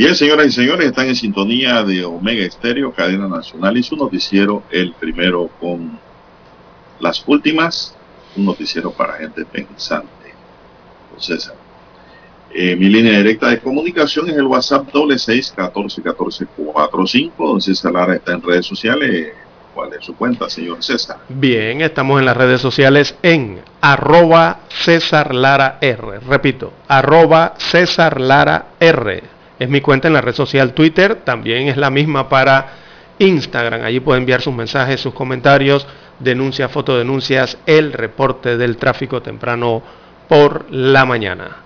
Bien, señoras y señores, están en sintonía de Omega Estéreo, cadena nacional y su noticiero, el primero con las últimas, un noticiero para gente pensante. César. Eh, mi línea directa de comunicación es el WhatsApp doble seis catorce catorce cuatro cinco. Don César Lara está en redes sociales. ¿Cuál es su cuenta, señor César? Bien, estamos en las redes sociales en arroba César Lara R. Repito, arroba César Lara R es mi cuenta en la red social Twitter, también es la misma para Instagram. Allí puede enviar sus mensajes, sus comentarios, denuncias, fotodenuncias, el reporte del tráfico temprano por la mañana.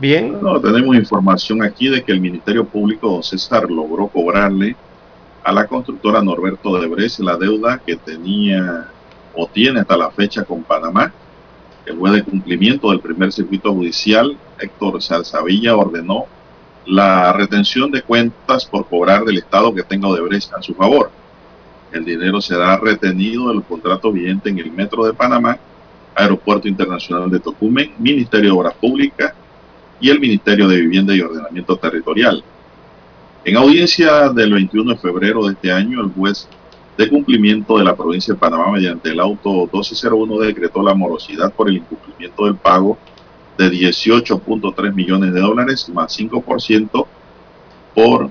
Bien. tenemos información aquí de que el Ministerio Público, César, logró cobrarle a la constructora Norberto de Bres la deuda que tenía o tiene hasta la fecha con Panamá. El juez de cumplimiento del primer circuito judicial, Héctor Salzavilla, ordenó la retención de cuentas por cobrar del Estado que tenga Odebrecht a su favor. El dinero será retenido de los contratos vigentes en el Metro de Panamá, Aeropuerto Internacional de Tocumen, Ministerio de Obras Públicas y el Ministerio de Vivienda y Ordenamiento Territorial. En audiencia del 21 de febrero de este año, el juez de cumplimiento de la provincia de Panamá mediante el auto 1201 decretó la morosidad por el incumplimiento del pago de 18.3 millones de dólares más 5% por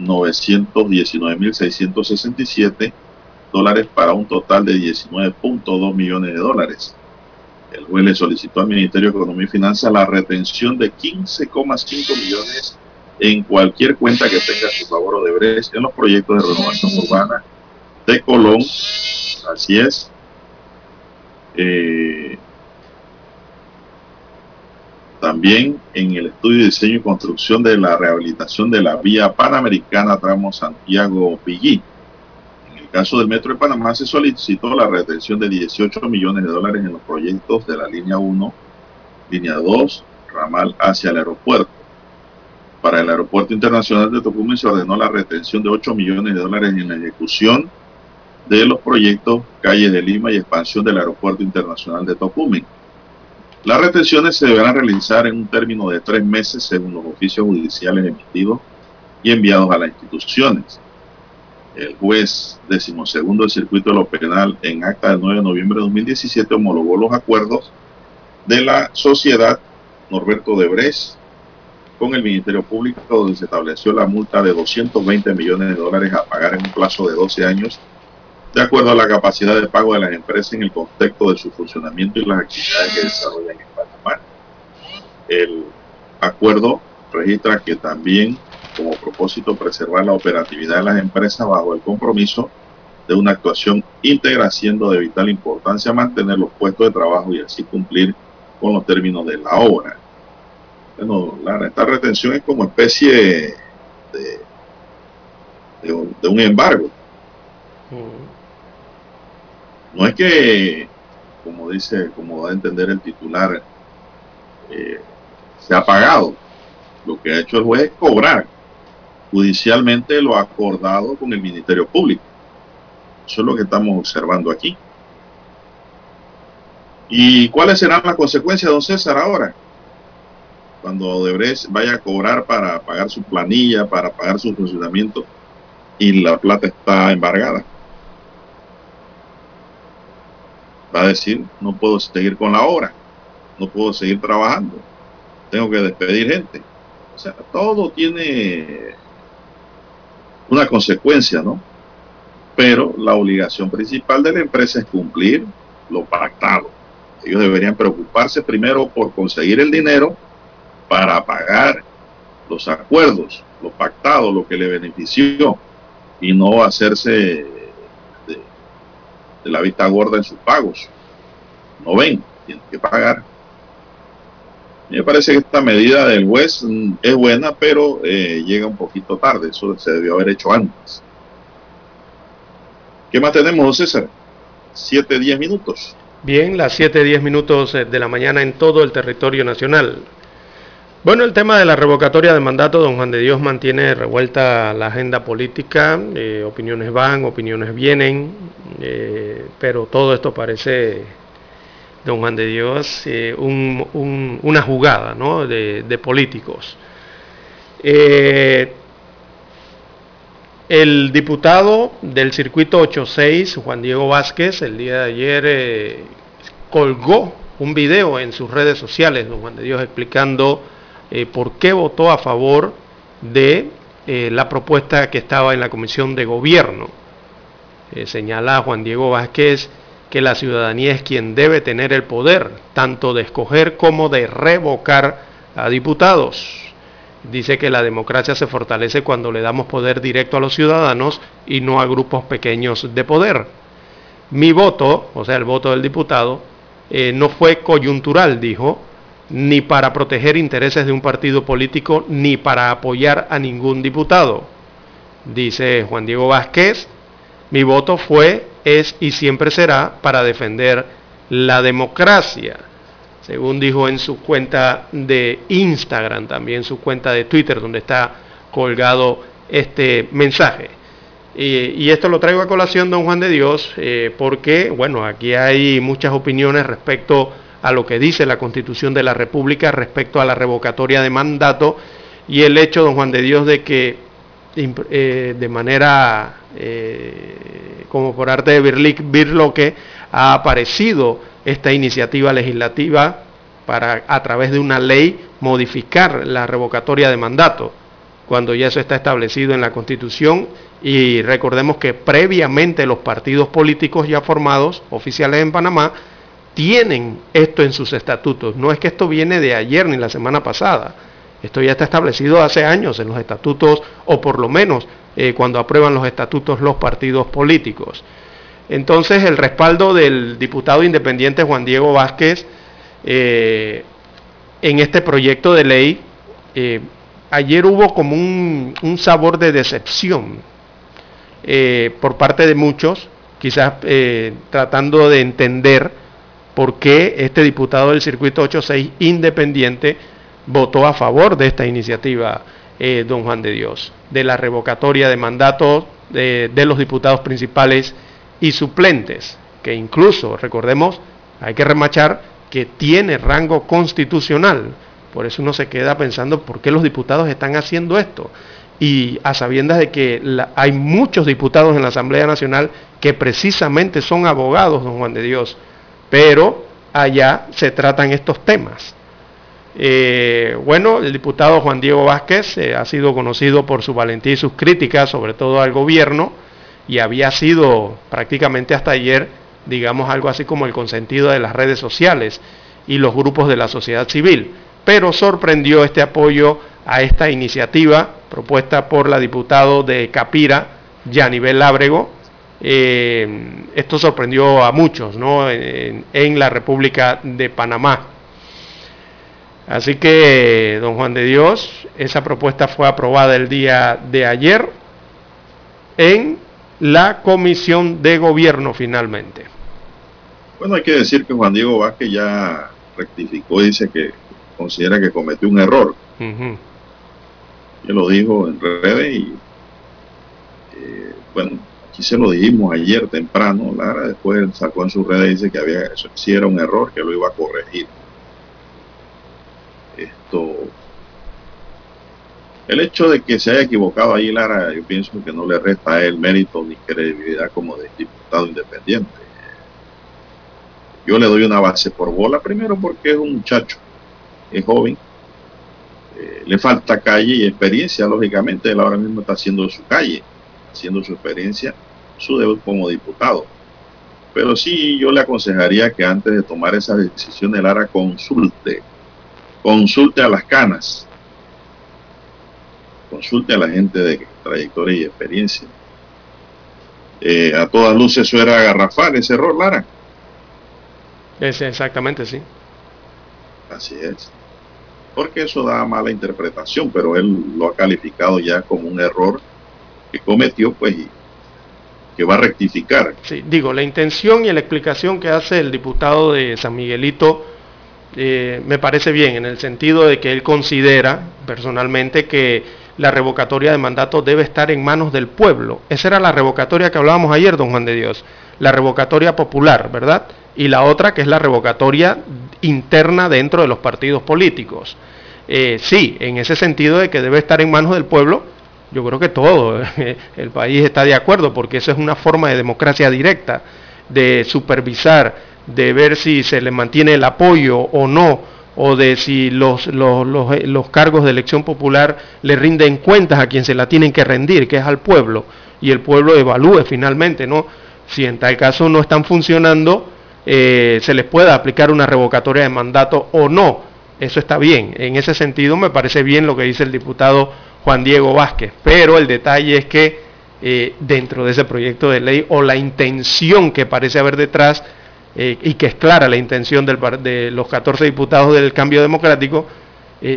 919.667 dólares para un total de 19.2 millones de dólares. El juez le solicitó al Ministerio de Economía y Finanzas la retención de 15,5 millones en cualquier cuenta que tenga su favor o de en los proyectos de renovación urbana de Colón. Así es. Eh, también en el estudio, diseño y construcción de la rehabilitación de la vía panamericana tramo Santiago-Pillí. En el caso del Metro de Panamá se solicitó la retención de 18 millones de dólares en los proyectos de la línea 1, línea 2, ramal hacia el aeropuerto. Para el Aeropuerto Internacional de Tocumen se ordenó la retención de 8 millones de dólares en la ejecución de los proyectos Calle de Lima y expansión del Aeropuerto Internacional de Tocumen. Las retenciones se deberán realizar en un término de tres meses según los oficios judiciales emitidos y enviados a las instituciones. El juez decimosegundo del circuito de lo penal en acta del 9 de noviembre de 2017 homologó los acuerdos de la sociedad Norberto de Bres con el Ministerio Público, donde se estableció la multa de 220 millones de dólares a pagar en un plazo de 12 años, de acuerdo a la capacidad de pago de las empresas en el contexto de su funcionamiento y las actividades que desarrollan en Panamá. El acuerdo registra que también, como propósito, preservar la operatividad de las empresas bajo el compromiso de una actuación íntegra, siendo de vital importancia mantener los puestos de trabajo y así cumplir con los términos de la obra. Bueno, la, esta retención es como especie de, un, embargo. No es que, como dice, como va a entender el titular, eh, se ha pagado. Lo que ha hecho el juez es cobrar judicialmente lo acordado con el Ministerio Público. Eso es lo que estamos observando aquí. ¿Y cuáles serán las consecuencias, don César, ahora? cuando Odebrecht vaya a cobrar para pagar su planilla, para pagar su funcionamiento y la plata está embargada. Va a decir, no puedo seguir con la obra, no puedo seguir trabajando, tengo que despedir gente. O sea, todo tiene una consecuencia, ¿no? Pero la obligación principal de la empresa es cumplir lo pactado. Ellos deberían preocuparse primero por conseguir el dinero para pagar los acuerdos, lo pactado, lo que le benefició, y no hacerse la vista gorda en sus pagos. No ven, tienen que pagar. Me parece que esta medida del juez mm, es buena, pero eh, llega un poquito tarde. Eso se debió haber hecho antes. ¿Qué más tenemos, César? Siete, diez minutos. Bien, las siete, diez minutos eh, de la mañana en todo el territorio nacional. Bueno, el tema de la revocatoria de mandato, don Juan de Dios mantiene revuelta la agenda política, eh, opiniones van, opiniones vienen, eh, pero todo esto parece, don Juan de Dios, eh, una jugada de, políticos. el diputado del circuito 86, Juan Diego Vázquez, el día de ayer colgó un video en sus redes sociales, don Juan de Dios, explicando eh, por qué votó a favor de eh, la propuesta que estaba en la Comisión de Gobierno. Eh, señala Juan Diego Vázquez que la ciudadanía es quien debe tener el poder, tanto de escoger como de revocar a diputados. Dice que la democracia se fortalece cuando le damos poder directo a los ciudadanos y no a grupos pequeños de poder. Mi voto, o sea, el voto del diputado, no fue coyuntural, dijo, ni para proteger intereses de un partido político, ni para apoyar a ningún diputado. Dice Juan Diego Vázquez, mi voto fue, es y siempre será para defender la democracia. según dijo en su cuenta de Instagram, también su cuenta de Twitter, donde está colgado este mensaje. Y, esto lo traigo a colación, don Juan de Dios, eh, porque, bueno, aquí hay muchas opiniones respecto lo que dice la Constitución de la República, respecto a la revocatoria de mandato y el hecho, don Juan de Dios, de que eh, de manera, eh, como por arte de birloque, ha aparecido esta iniciativa legislativa para, a través de una ley, modificar la revocatoria de mandato, cuando ya eso está establecido en la Constitución y recordemos que previamente los partidos políticos ya formados, oficiales en Panamá, tienen esto en sus estatutos. No es que esto viene de ayer ni la semana pasada. Esto ya está establecido hace años en los estatutos, o por lo menos eh, cuando aprueban los estatutos los partidos políticos. Entonces el respaldo del diputado independiente Juan Diego Vázquez eh, en este proyecto de ley, eh, ayer hubo como un sabor de decepción por parte de muchos, quizás tratando de entender por qué este diputado del circuito 86 independiente votó a favor de esta iniciativa, eh, don Juan de Dios, de la revocatoria de mandatos de, de los diputados principales y suplentes, que incluso, recordemos, hay que remachar que tiene rango constitucional. Por eso uno se queda pensando por qué los diputados están haciendo esto y a sabiendas de que hay muchos diputados en la Asamblea Nacional que precisamente son abogados, don Juan de Dios, pero allá se tratan estos temas. Eh, bueno, el diputado Juan Diego Vázquez eh, ha sido conocido por su valentía y sus críticas, sobre todo al gobierno, y había sido prácticamente hasta ayer, digamos, algo así como el consentido de las redes sociales y los grupos de la sociedad civil. Pero sorprendió este apoyo a esta iniciativa propuesta por la diputado de Capira, Yanivel Ábrego. Eh, esto sorprendió a muchos ¿no? en, la República de Panamá. Así que, don Juan de Dios, esa propuesta fue aprobada el día de ayer en la Comisión de Gobierno finalmente. Bueno, hay que decir que Juan Diego Vázquez ya rectificó y dice que considera que cometió un error que lo dijo en redes y eh, bueno, aquí se lo dijimos ayer temprano, Lara después sacó en sus redes y dice que había, eso era un error, que lo iba a corregir. Esto, el hecho de que se haya equivocado ahí, Lara, yo pienso que no le resta a él mérito ni credibilidad como de diputado independiente. Yo le doy una base por bola, primero porque es un muchacho, es joven, le falta calle y experiencia, lógicamente, él ahora mismo está haciendo su calle, haciendo su experiencia, su debut como diputado. Pero sí, yo le aconsejaría que antes de tomar esa decisión, Lara consulte, consulte a las canas, consulte a la gente de trayectoria y experiencia. Eh, a todas luces eso era garrafal, ese error, Lara. Es exactamente, sí. Así es porque eso da mala interpretación, pero él lo ha calificado ya como un error que cometió, pues, y que va a rectificar. Sí, digo, la intención y la explicación que hace el diputado de San Miguelito eh, me parece bien, en el sentido de que él considera personalmente que la revocatoria de mandato debe estar en manos del pueblo. Esa era la revocatoria que hablábamos ayer, don Juan de Dios, la revocatoria popular, ¿verdad? Y la otra que es la revocatoria interna dentro de los partidos políticos. Eh, sí, en ese sentido de que debe estar en manos del pueblo, yo creo que todo el país está de acuerdo, porque eso es una forma de democracia directa, de supervisar, de ver si se le mantiene el apoyo o no, o de si los, los, cargos de elección popular le rinden cuentas a quien se la tienen que rendir, que es al pueblo, y el pueblo evalúe finalmente, ¿no? Si en tal caso no están funcionando, eh, se les pueda aplicar una revocatoria de mandato o no. Eso está bien. En ese sentido me parece bien lo que dice el diputado Juan Diego Vázquez. Pero el detalle es que eh, dentro de ese proyecto de ley o la intención que parece haber detrás eh, y que es clara la intención de los 14 diputados del cambio democrático,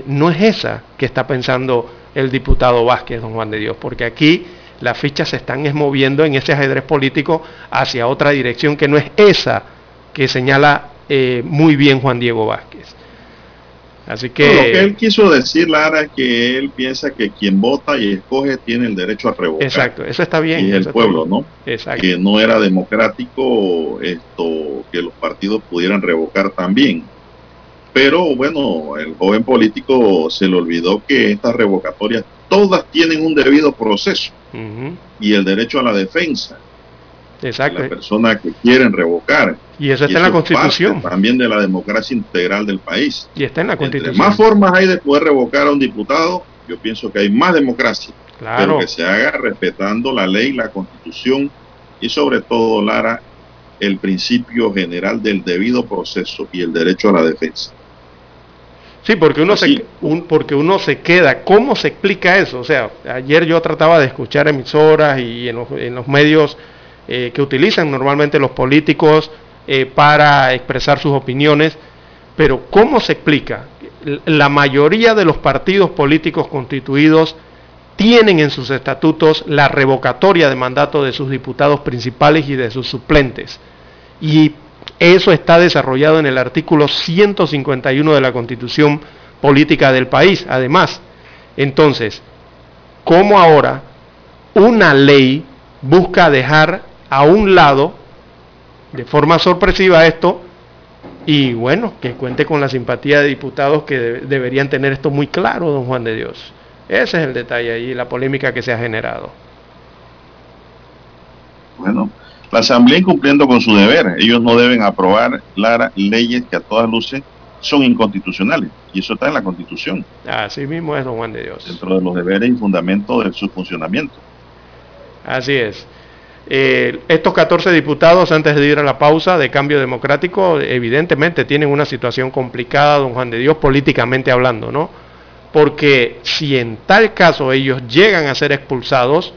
no es esa que está pensando el diputado Vázquez, don Juan de Dios, porque aquí las fichas se están moviendo en ese ajedrez político hacia otra dirección que no es esa que señala eh, muy bien Juan Diego Vázquez. Así que... lo que él quiso decir, Lara, es que él piensa que quien vota y escoge tiene el derecho a revocar. Exacto, eso está bien. Y el pueblo, ¿no? Exacto. Que no era democrático esto, que los partidos pudieran revocar también. Pero bueno, el joven político se le olvidó que estas revocatorias todas tienen un debido proceso y el derecho a la defensa. Exacto. La persona que quieren revocar. Y eso está en la Constitución. También de la democracia integral del país. Y está en la Constitución. Más formas hay de poder revocar a un diputado, yo pienso que hay más democracia. Claro. Pero que se haga respetando la ley, la Constitución y sobre todo, Lara, el principio general del debido proceso y el derecho a la defensa. Sí, porque uno, se, porque uno se queda. ¿Cómo se explica eso? O sea, ayer yo trataba de escuchar emisoras y en los, medios eh, que utilizan normalmente los políticos eh, para expresar sus opiniones, pero ¿cómo se explica? La mayoría de los partidos políticos constituidos tienen en sus estatutos la revocatoria de mandato de sus diputados principales y de sus suplentes. Y eso está desarrollado en el artículo 151 de la Constitución Política del país, además. Entonces, ¿cómo ahora una ley busca dejar a un lado de forma sorpresiva esto y bueno, que cuente con la simpatía de diputados que deberían tener esto muy claro, don Juan de Dios. Ese es el detalle ahí, la polémica que se ha generado. Bueno, la Asamblea incumpliendo con su deber. Ellos no deben aprobar leyes que a todas luces son inconstitucionales. Y eso está en la Constitución. Así mismo es, don Juan de Dios. Dentro de los deberes y fundamentos de su funcionamiento. Así es. Eh, estos 14 diputados, antes de ir a la pausa de cambio democrático, evidentemente tienen una situación complicada, don Juan de Dios, políticamente hablando, ¿no? Porque si en tal caso ellos llegan a ser expulsados,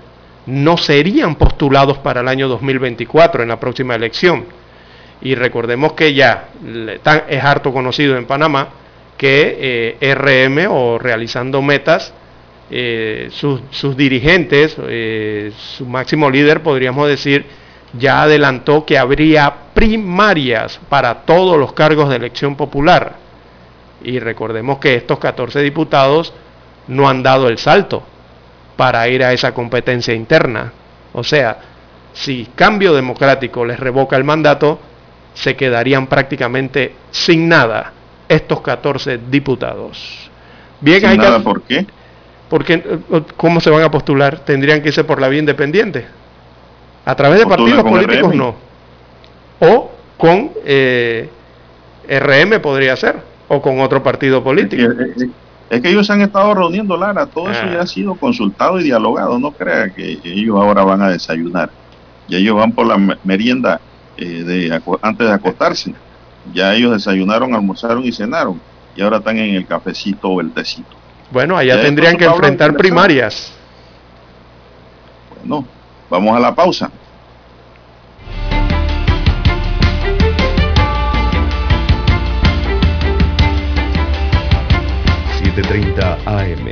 no serían postulados para el año 2024 en la próxima elección. Y recordemos que ya es harto conocido en Panamá que eh, RM o realizando metas, eh, sus, dirigentes, eh, su máximo líder, podríamos decir, ya adelantó que habría primarias para todos los cargos de elección popular. Y recordemos que estos 14 diputados no han dado el salto para ir a esa competencia interna. O sea, si cambio democrático les revoca el mandato, se quedarían prácticamente sin nada estos 14 diputados. Bien, hay nada, ¿Por qué? Porque, eh, ¿cómo se van a postular? Tendrían que irse por la vía independiente. A través de partidos políticos no. O con eh, RM podría ser. O con otro partido político. Es que ellos han estado reuniendo, Lara, todo eso ya ha ah. sido consultado y dialogado, no crea que ellos ahora van a desayunar. Y ellos van por la merienda eh, de, antes de acostarse. Ya ellos desayunaron, almorzaron y cenaron. Y ahora están en el cafecito o el tecito. Bueno, allá tendrían que enfrentar primarias. Bueno, vamos a la pausa. 30 AM.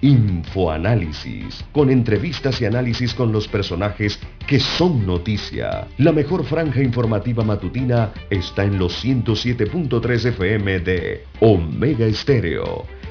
Infoanálisis, con entrevistas y análisis con los personajes que son noticia. La mejor franja informativa matutina está en los 107.3 FM de Omega Estéreo,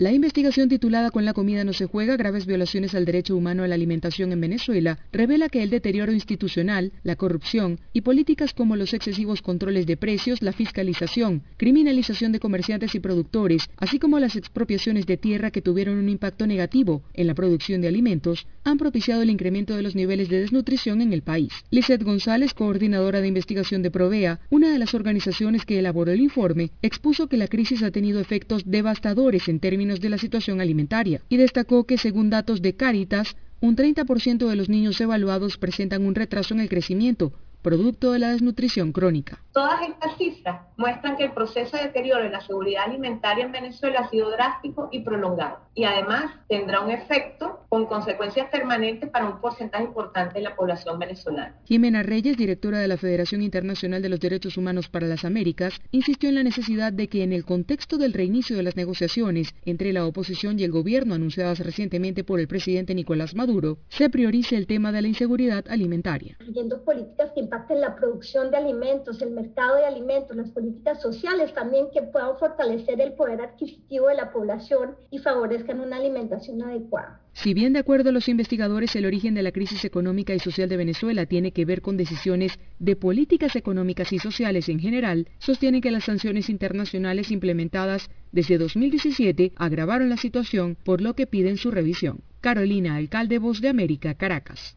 La investigación titulada Con la comida no se juega, graves violaciones al derecho humano a la alimentación en Venezuela, revela que el deterioro institucional, la corrupción y políticas como los excesivos controles de precios, la fiscalización, criminalización de comerciantes y productores, así como las expropiaciones de tierra que tuvieron un impacto negativo en la producción de alimentos, han propiciado el incremento de los niveles de desnutrición en el país. Lizeth González, coordinadora de investigación de Provea, una de las organizaciones que elaboró el informe, expuso que la crisis ha tenido efectos devastadores en términos de la situación alimentaria y destacó que según datos de Caritas, un 30% de los niños evaluados presentan un retraso en el crecimiento, producto de la desnutrición crónica. Todas estas cifras muestran que el proceso de deterioro de la seguridad alimentaria en Venezuela ha sido drástico y prolongado y además tendrá un efecto con consecuencias permanentes para un porcentaje importante de la población venezolana. Jimena Reyes, directora de la Federación Internacional de los Derechos Humanos para las Américas, insistió en la necesidad de que en el contexto del reinicio de las negociaciones entre la oposición y el gobierno anunciadas recientemente por el presidente Nicolás Maduro, se priorice el tema de la inseguridad alimentaria. Políticas que impacten la producción de alimentos, el mercado de alimentos, las políticas sociales también que puedan fortalecer el poder adquisitivo de la población y favorezcan una alimentación adecuada. Si bien de acuerdo a los investigadores el origen de la crisis económica y social de Venezuela tiene que ver con decisiones de políticas económicas y sociales en general, sostienen que las sanciones internacionales implementadas desde 2017 agravaron la situación, por lo que piden su revisión. Carolina, alcalde Voz de América, Caracas.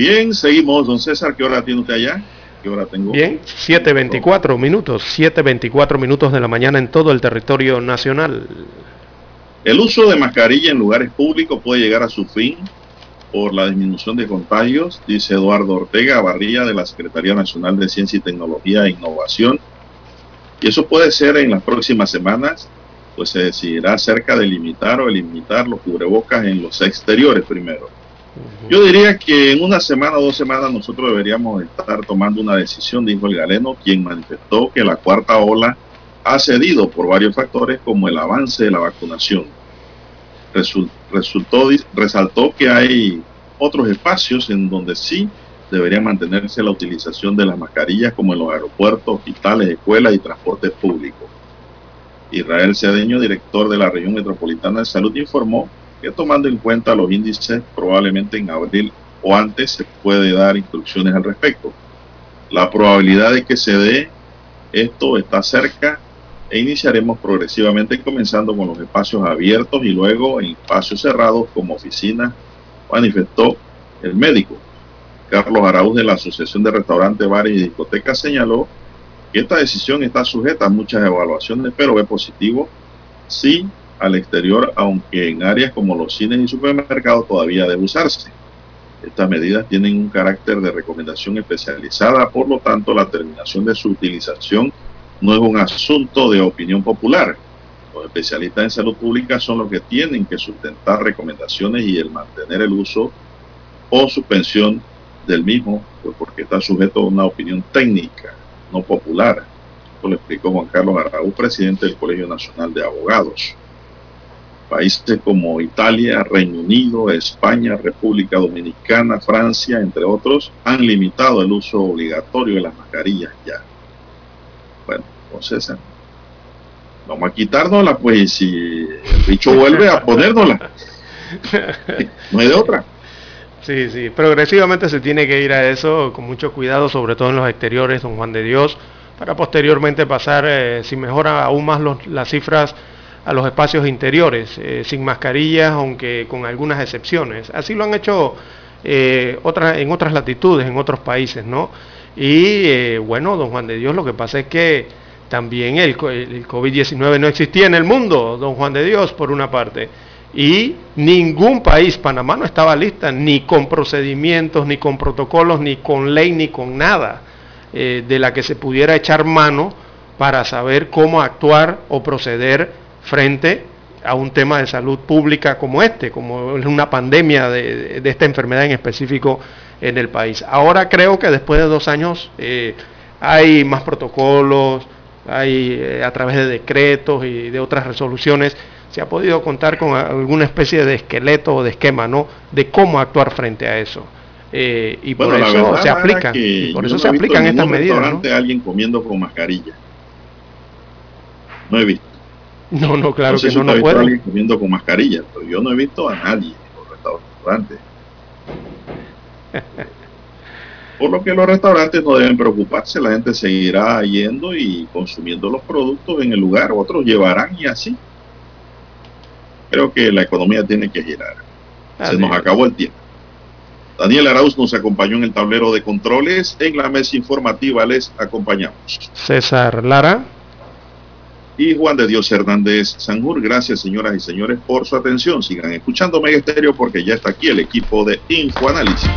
Bien, seguimos. Don César, ¿qué hora tiene usted allá? ¿Qué hora tengo? Bien, 7.24 minutos, 7.24 minutos de la mañana en todo el territorio nacional. El uso de mascarilla en lugares públicos puede llegar a su fin por la disminución de contagios, dice Eduardo Ortega Barría de la Secretaría Nacional de Ciencia y Tecnología e Innovación. Y eso puede ser en las próximas semanas, pues se decidirá acerca de limitar o limitar los cubrebocas en los exteriores primero. Yo diría que en una semana o dos semanas nosotros deberíamos estar tomando una decisión, dijo el galeno, quien manifestó que la cuarta ola ha cedido por varios factores como el avance de la vacunación. Resultó, resaltó que hay otros espacios en donde sí debería mantenerse la utilización de las mascarillas como en los aeropuertos, hospitales, escuelas y transporte público. Israel Cedeño, director de la región metropolitana de salud, informó que tomando en cuenta los índices, probablemente en abril o antes se puede dar instrucciones al respecto. La probabilidad de que se dé esto está cerca e iniciaremos progresivamente comenzando con los espacios abiertos y luego en espacios cerrados como oficinas, manifestó el médico. Carlos Araúz de la Asociación de Restaurantes, Bares y Discotecas señaló que esta decisión está sujeta a muchas evaluaciones, pero es positivo si al exterior, aunque en áreas como los cines y supermercados todavía debe usarse. Estas medidas tienen un carácter de recomendación especializada, por lo tanto la terminación de su utilización no es un asunto de opinión popular. Los especialistas en salud pública son los que tienen que sustentar recomendaciones y el mantener el uso o suspensión del mismo, pues porque está sujeto a una opinión técnica, no popular. Esto lo explicó Juan Carlos Araúz, presidente del Colegio Nacional de Abogados. Países como Italia, Reino Unido, España, República Dominicana, Francia, entre otros, han limitado el uso obligatorio de las mascarillas ya. Bueno, entonces vamos a quitárnosla, pues, si el bicho (laughs) vuelve a ponérnosla. No hay de otra. Sí, sí, progresivamente se tiene que ir a eso con mucho cuidado, sobre todo en los exteriores, don Juan de Dios, para posteriormente pasar, eh, si mejora aún más las cifras, a los espacios interiores, eh, sin mascarillas, aunque con algunas excepciones. Así lo han hecho eh, en otras latitudes, en otros países, ¿no? Y eh, bueno, don Juan de Dios, lo que pasa es que también el, el COVID-19 no existía en el mundo, don Juan de Dios, por una parte. Y ningún país, Panamá no estaba lista, ni con procedimientos, ni con protocolos, ni con ley, ni con nada de la que se pudiera echar mano para saber cómo actuar o proceder frente a un tema de salud pública como este, como es una pandemia de, esta enfermedad en específico en el país. Ahora creo que después de dos años eh, hay más protocolos, hay eh, a través de decretos y de otras resoluciones, se ha podido contar con alguna especie de esqueleto o de esquema, ¿no? De cómo actuar frente a eso. Eh, y por eso se aplican, por eso se aplican estas medidas. ¿no? alguien comiendo con mascarilla. No he visto. No, no, claro que no, no puede. alguien comiendo con mascarilla, pero yo no he visto a nadie en los restaurantes. Por lo que los restaurantes no deben preocuparse, la gente seguirá yendo y consumiendo los productos en el lugar, otros llevarán y así. Creo que la economía tiene que girar. Se nos acabó el tiempo. Daniel Arauz nos acompañó en el tablero de controles. En la mesa informativa les acompañamos. César Lara. Y Juan de Dios Hernández Sanjur. Gracias, señoras y señores, por su atención. Sigan escuchando Mega Estéreo porque ya está aquí el equipo de Infoanálisis.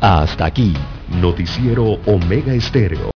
Hasta aquí, Noticiero Omega Estéreo.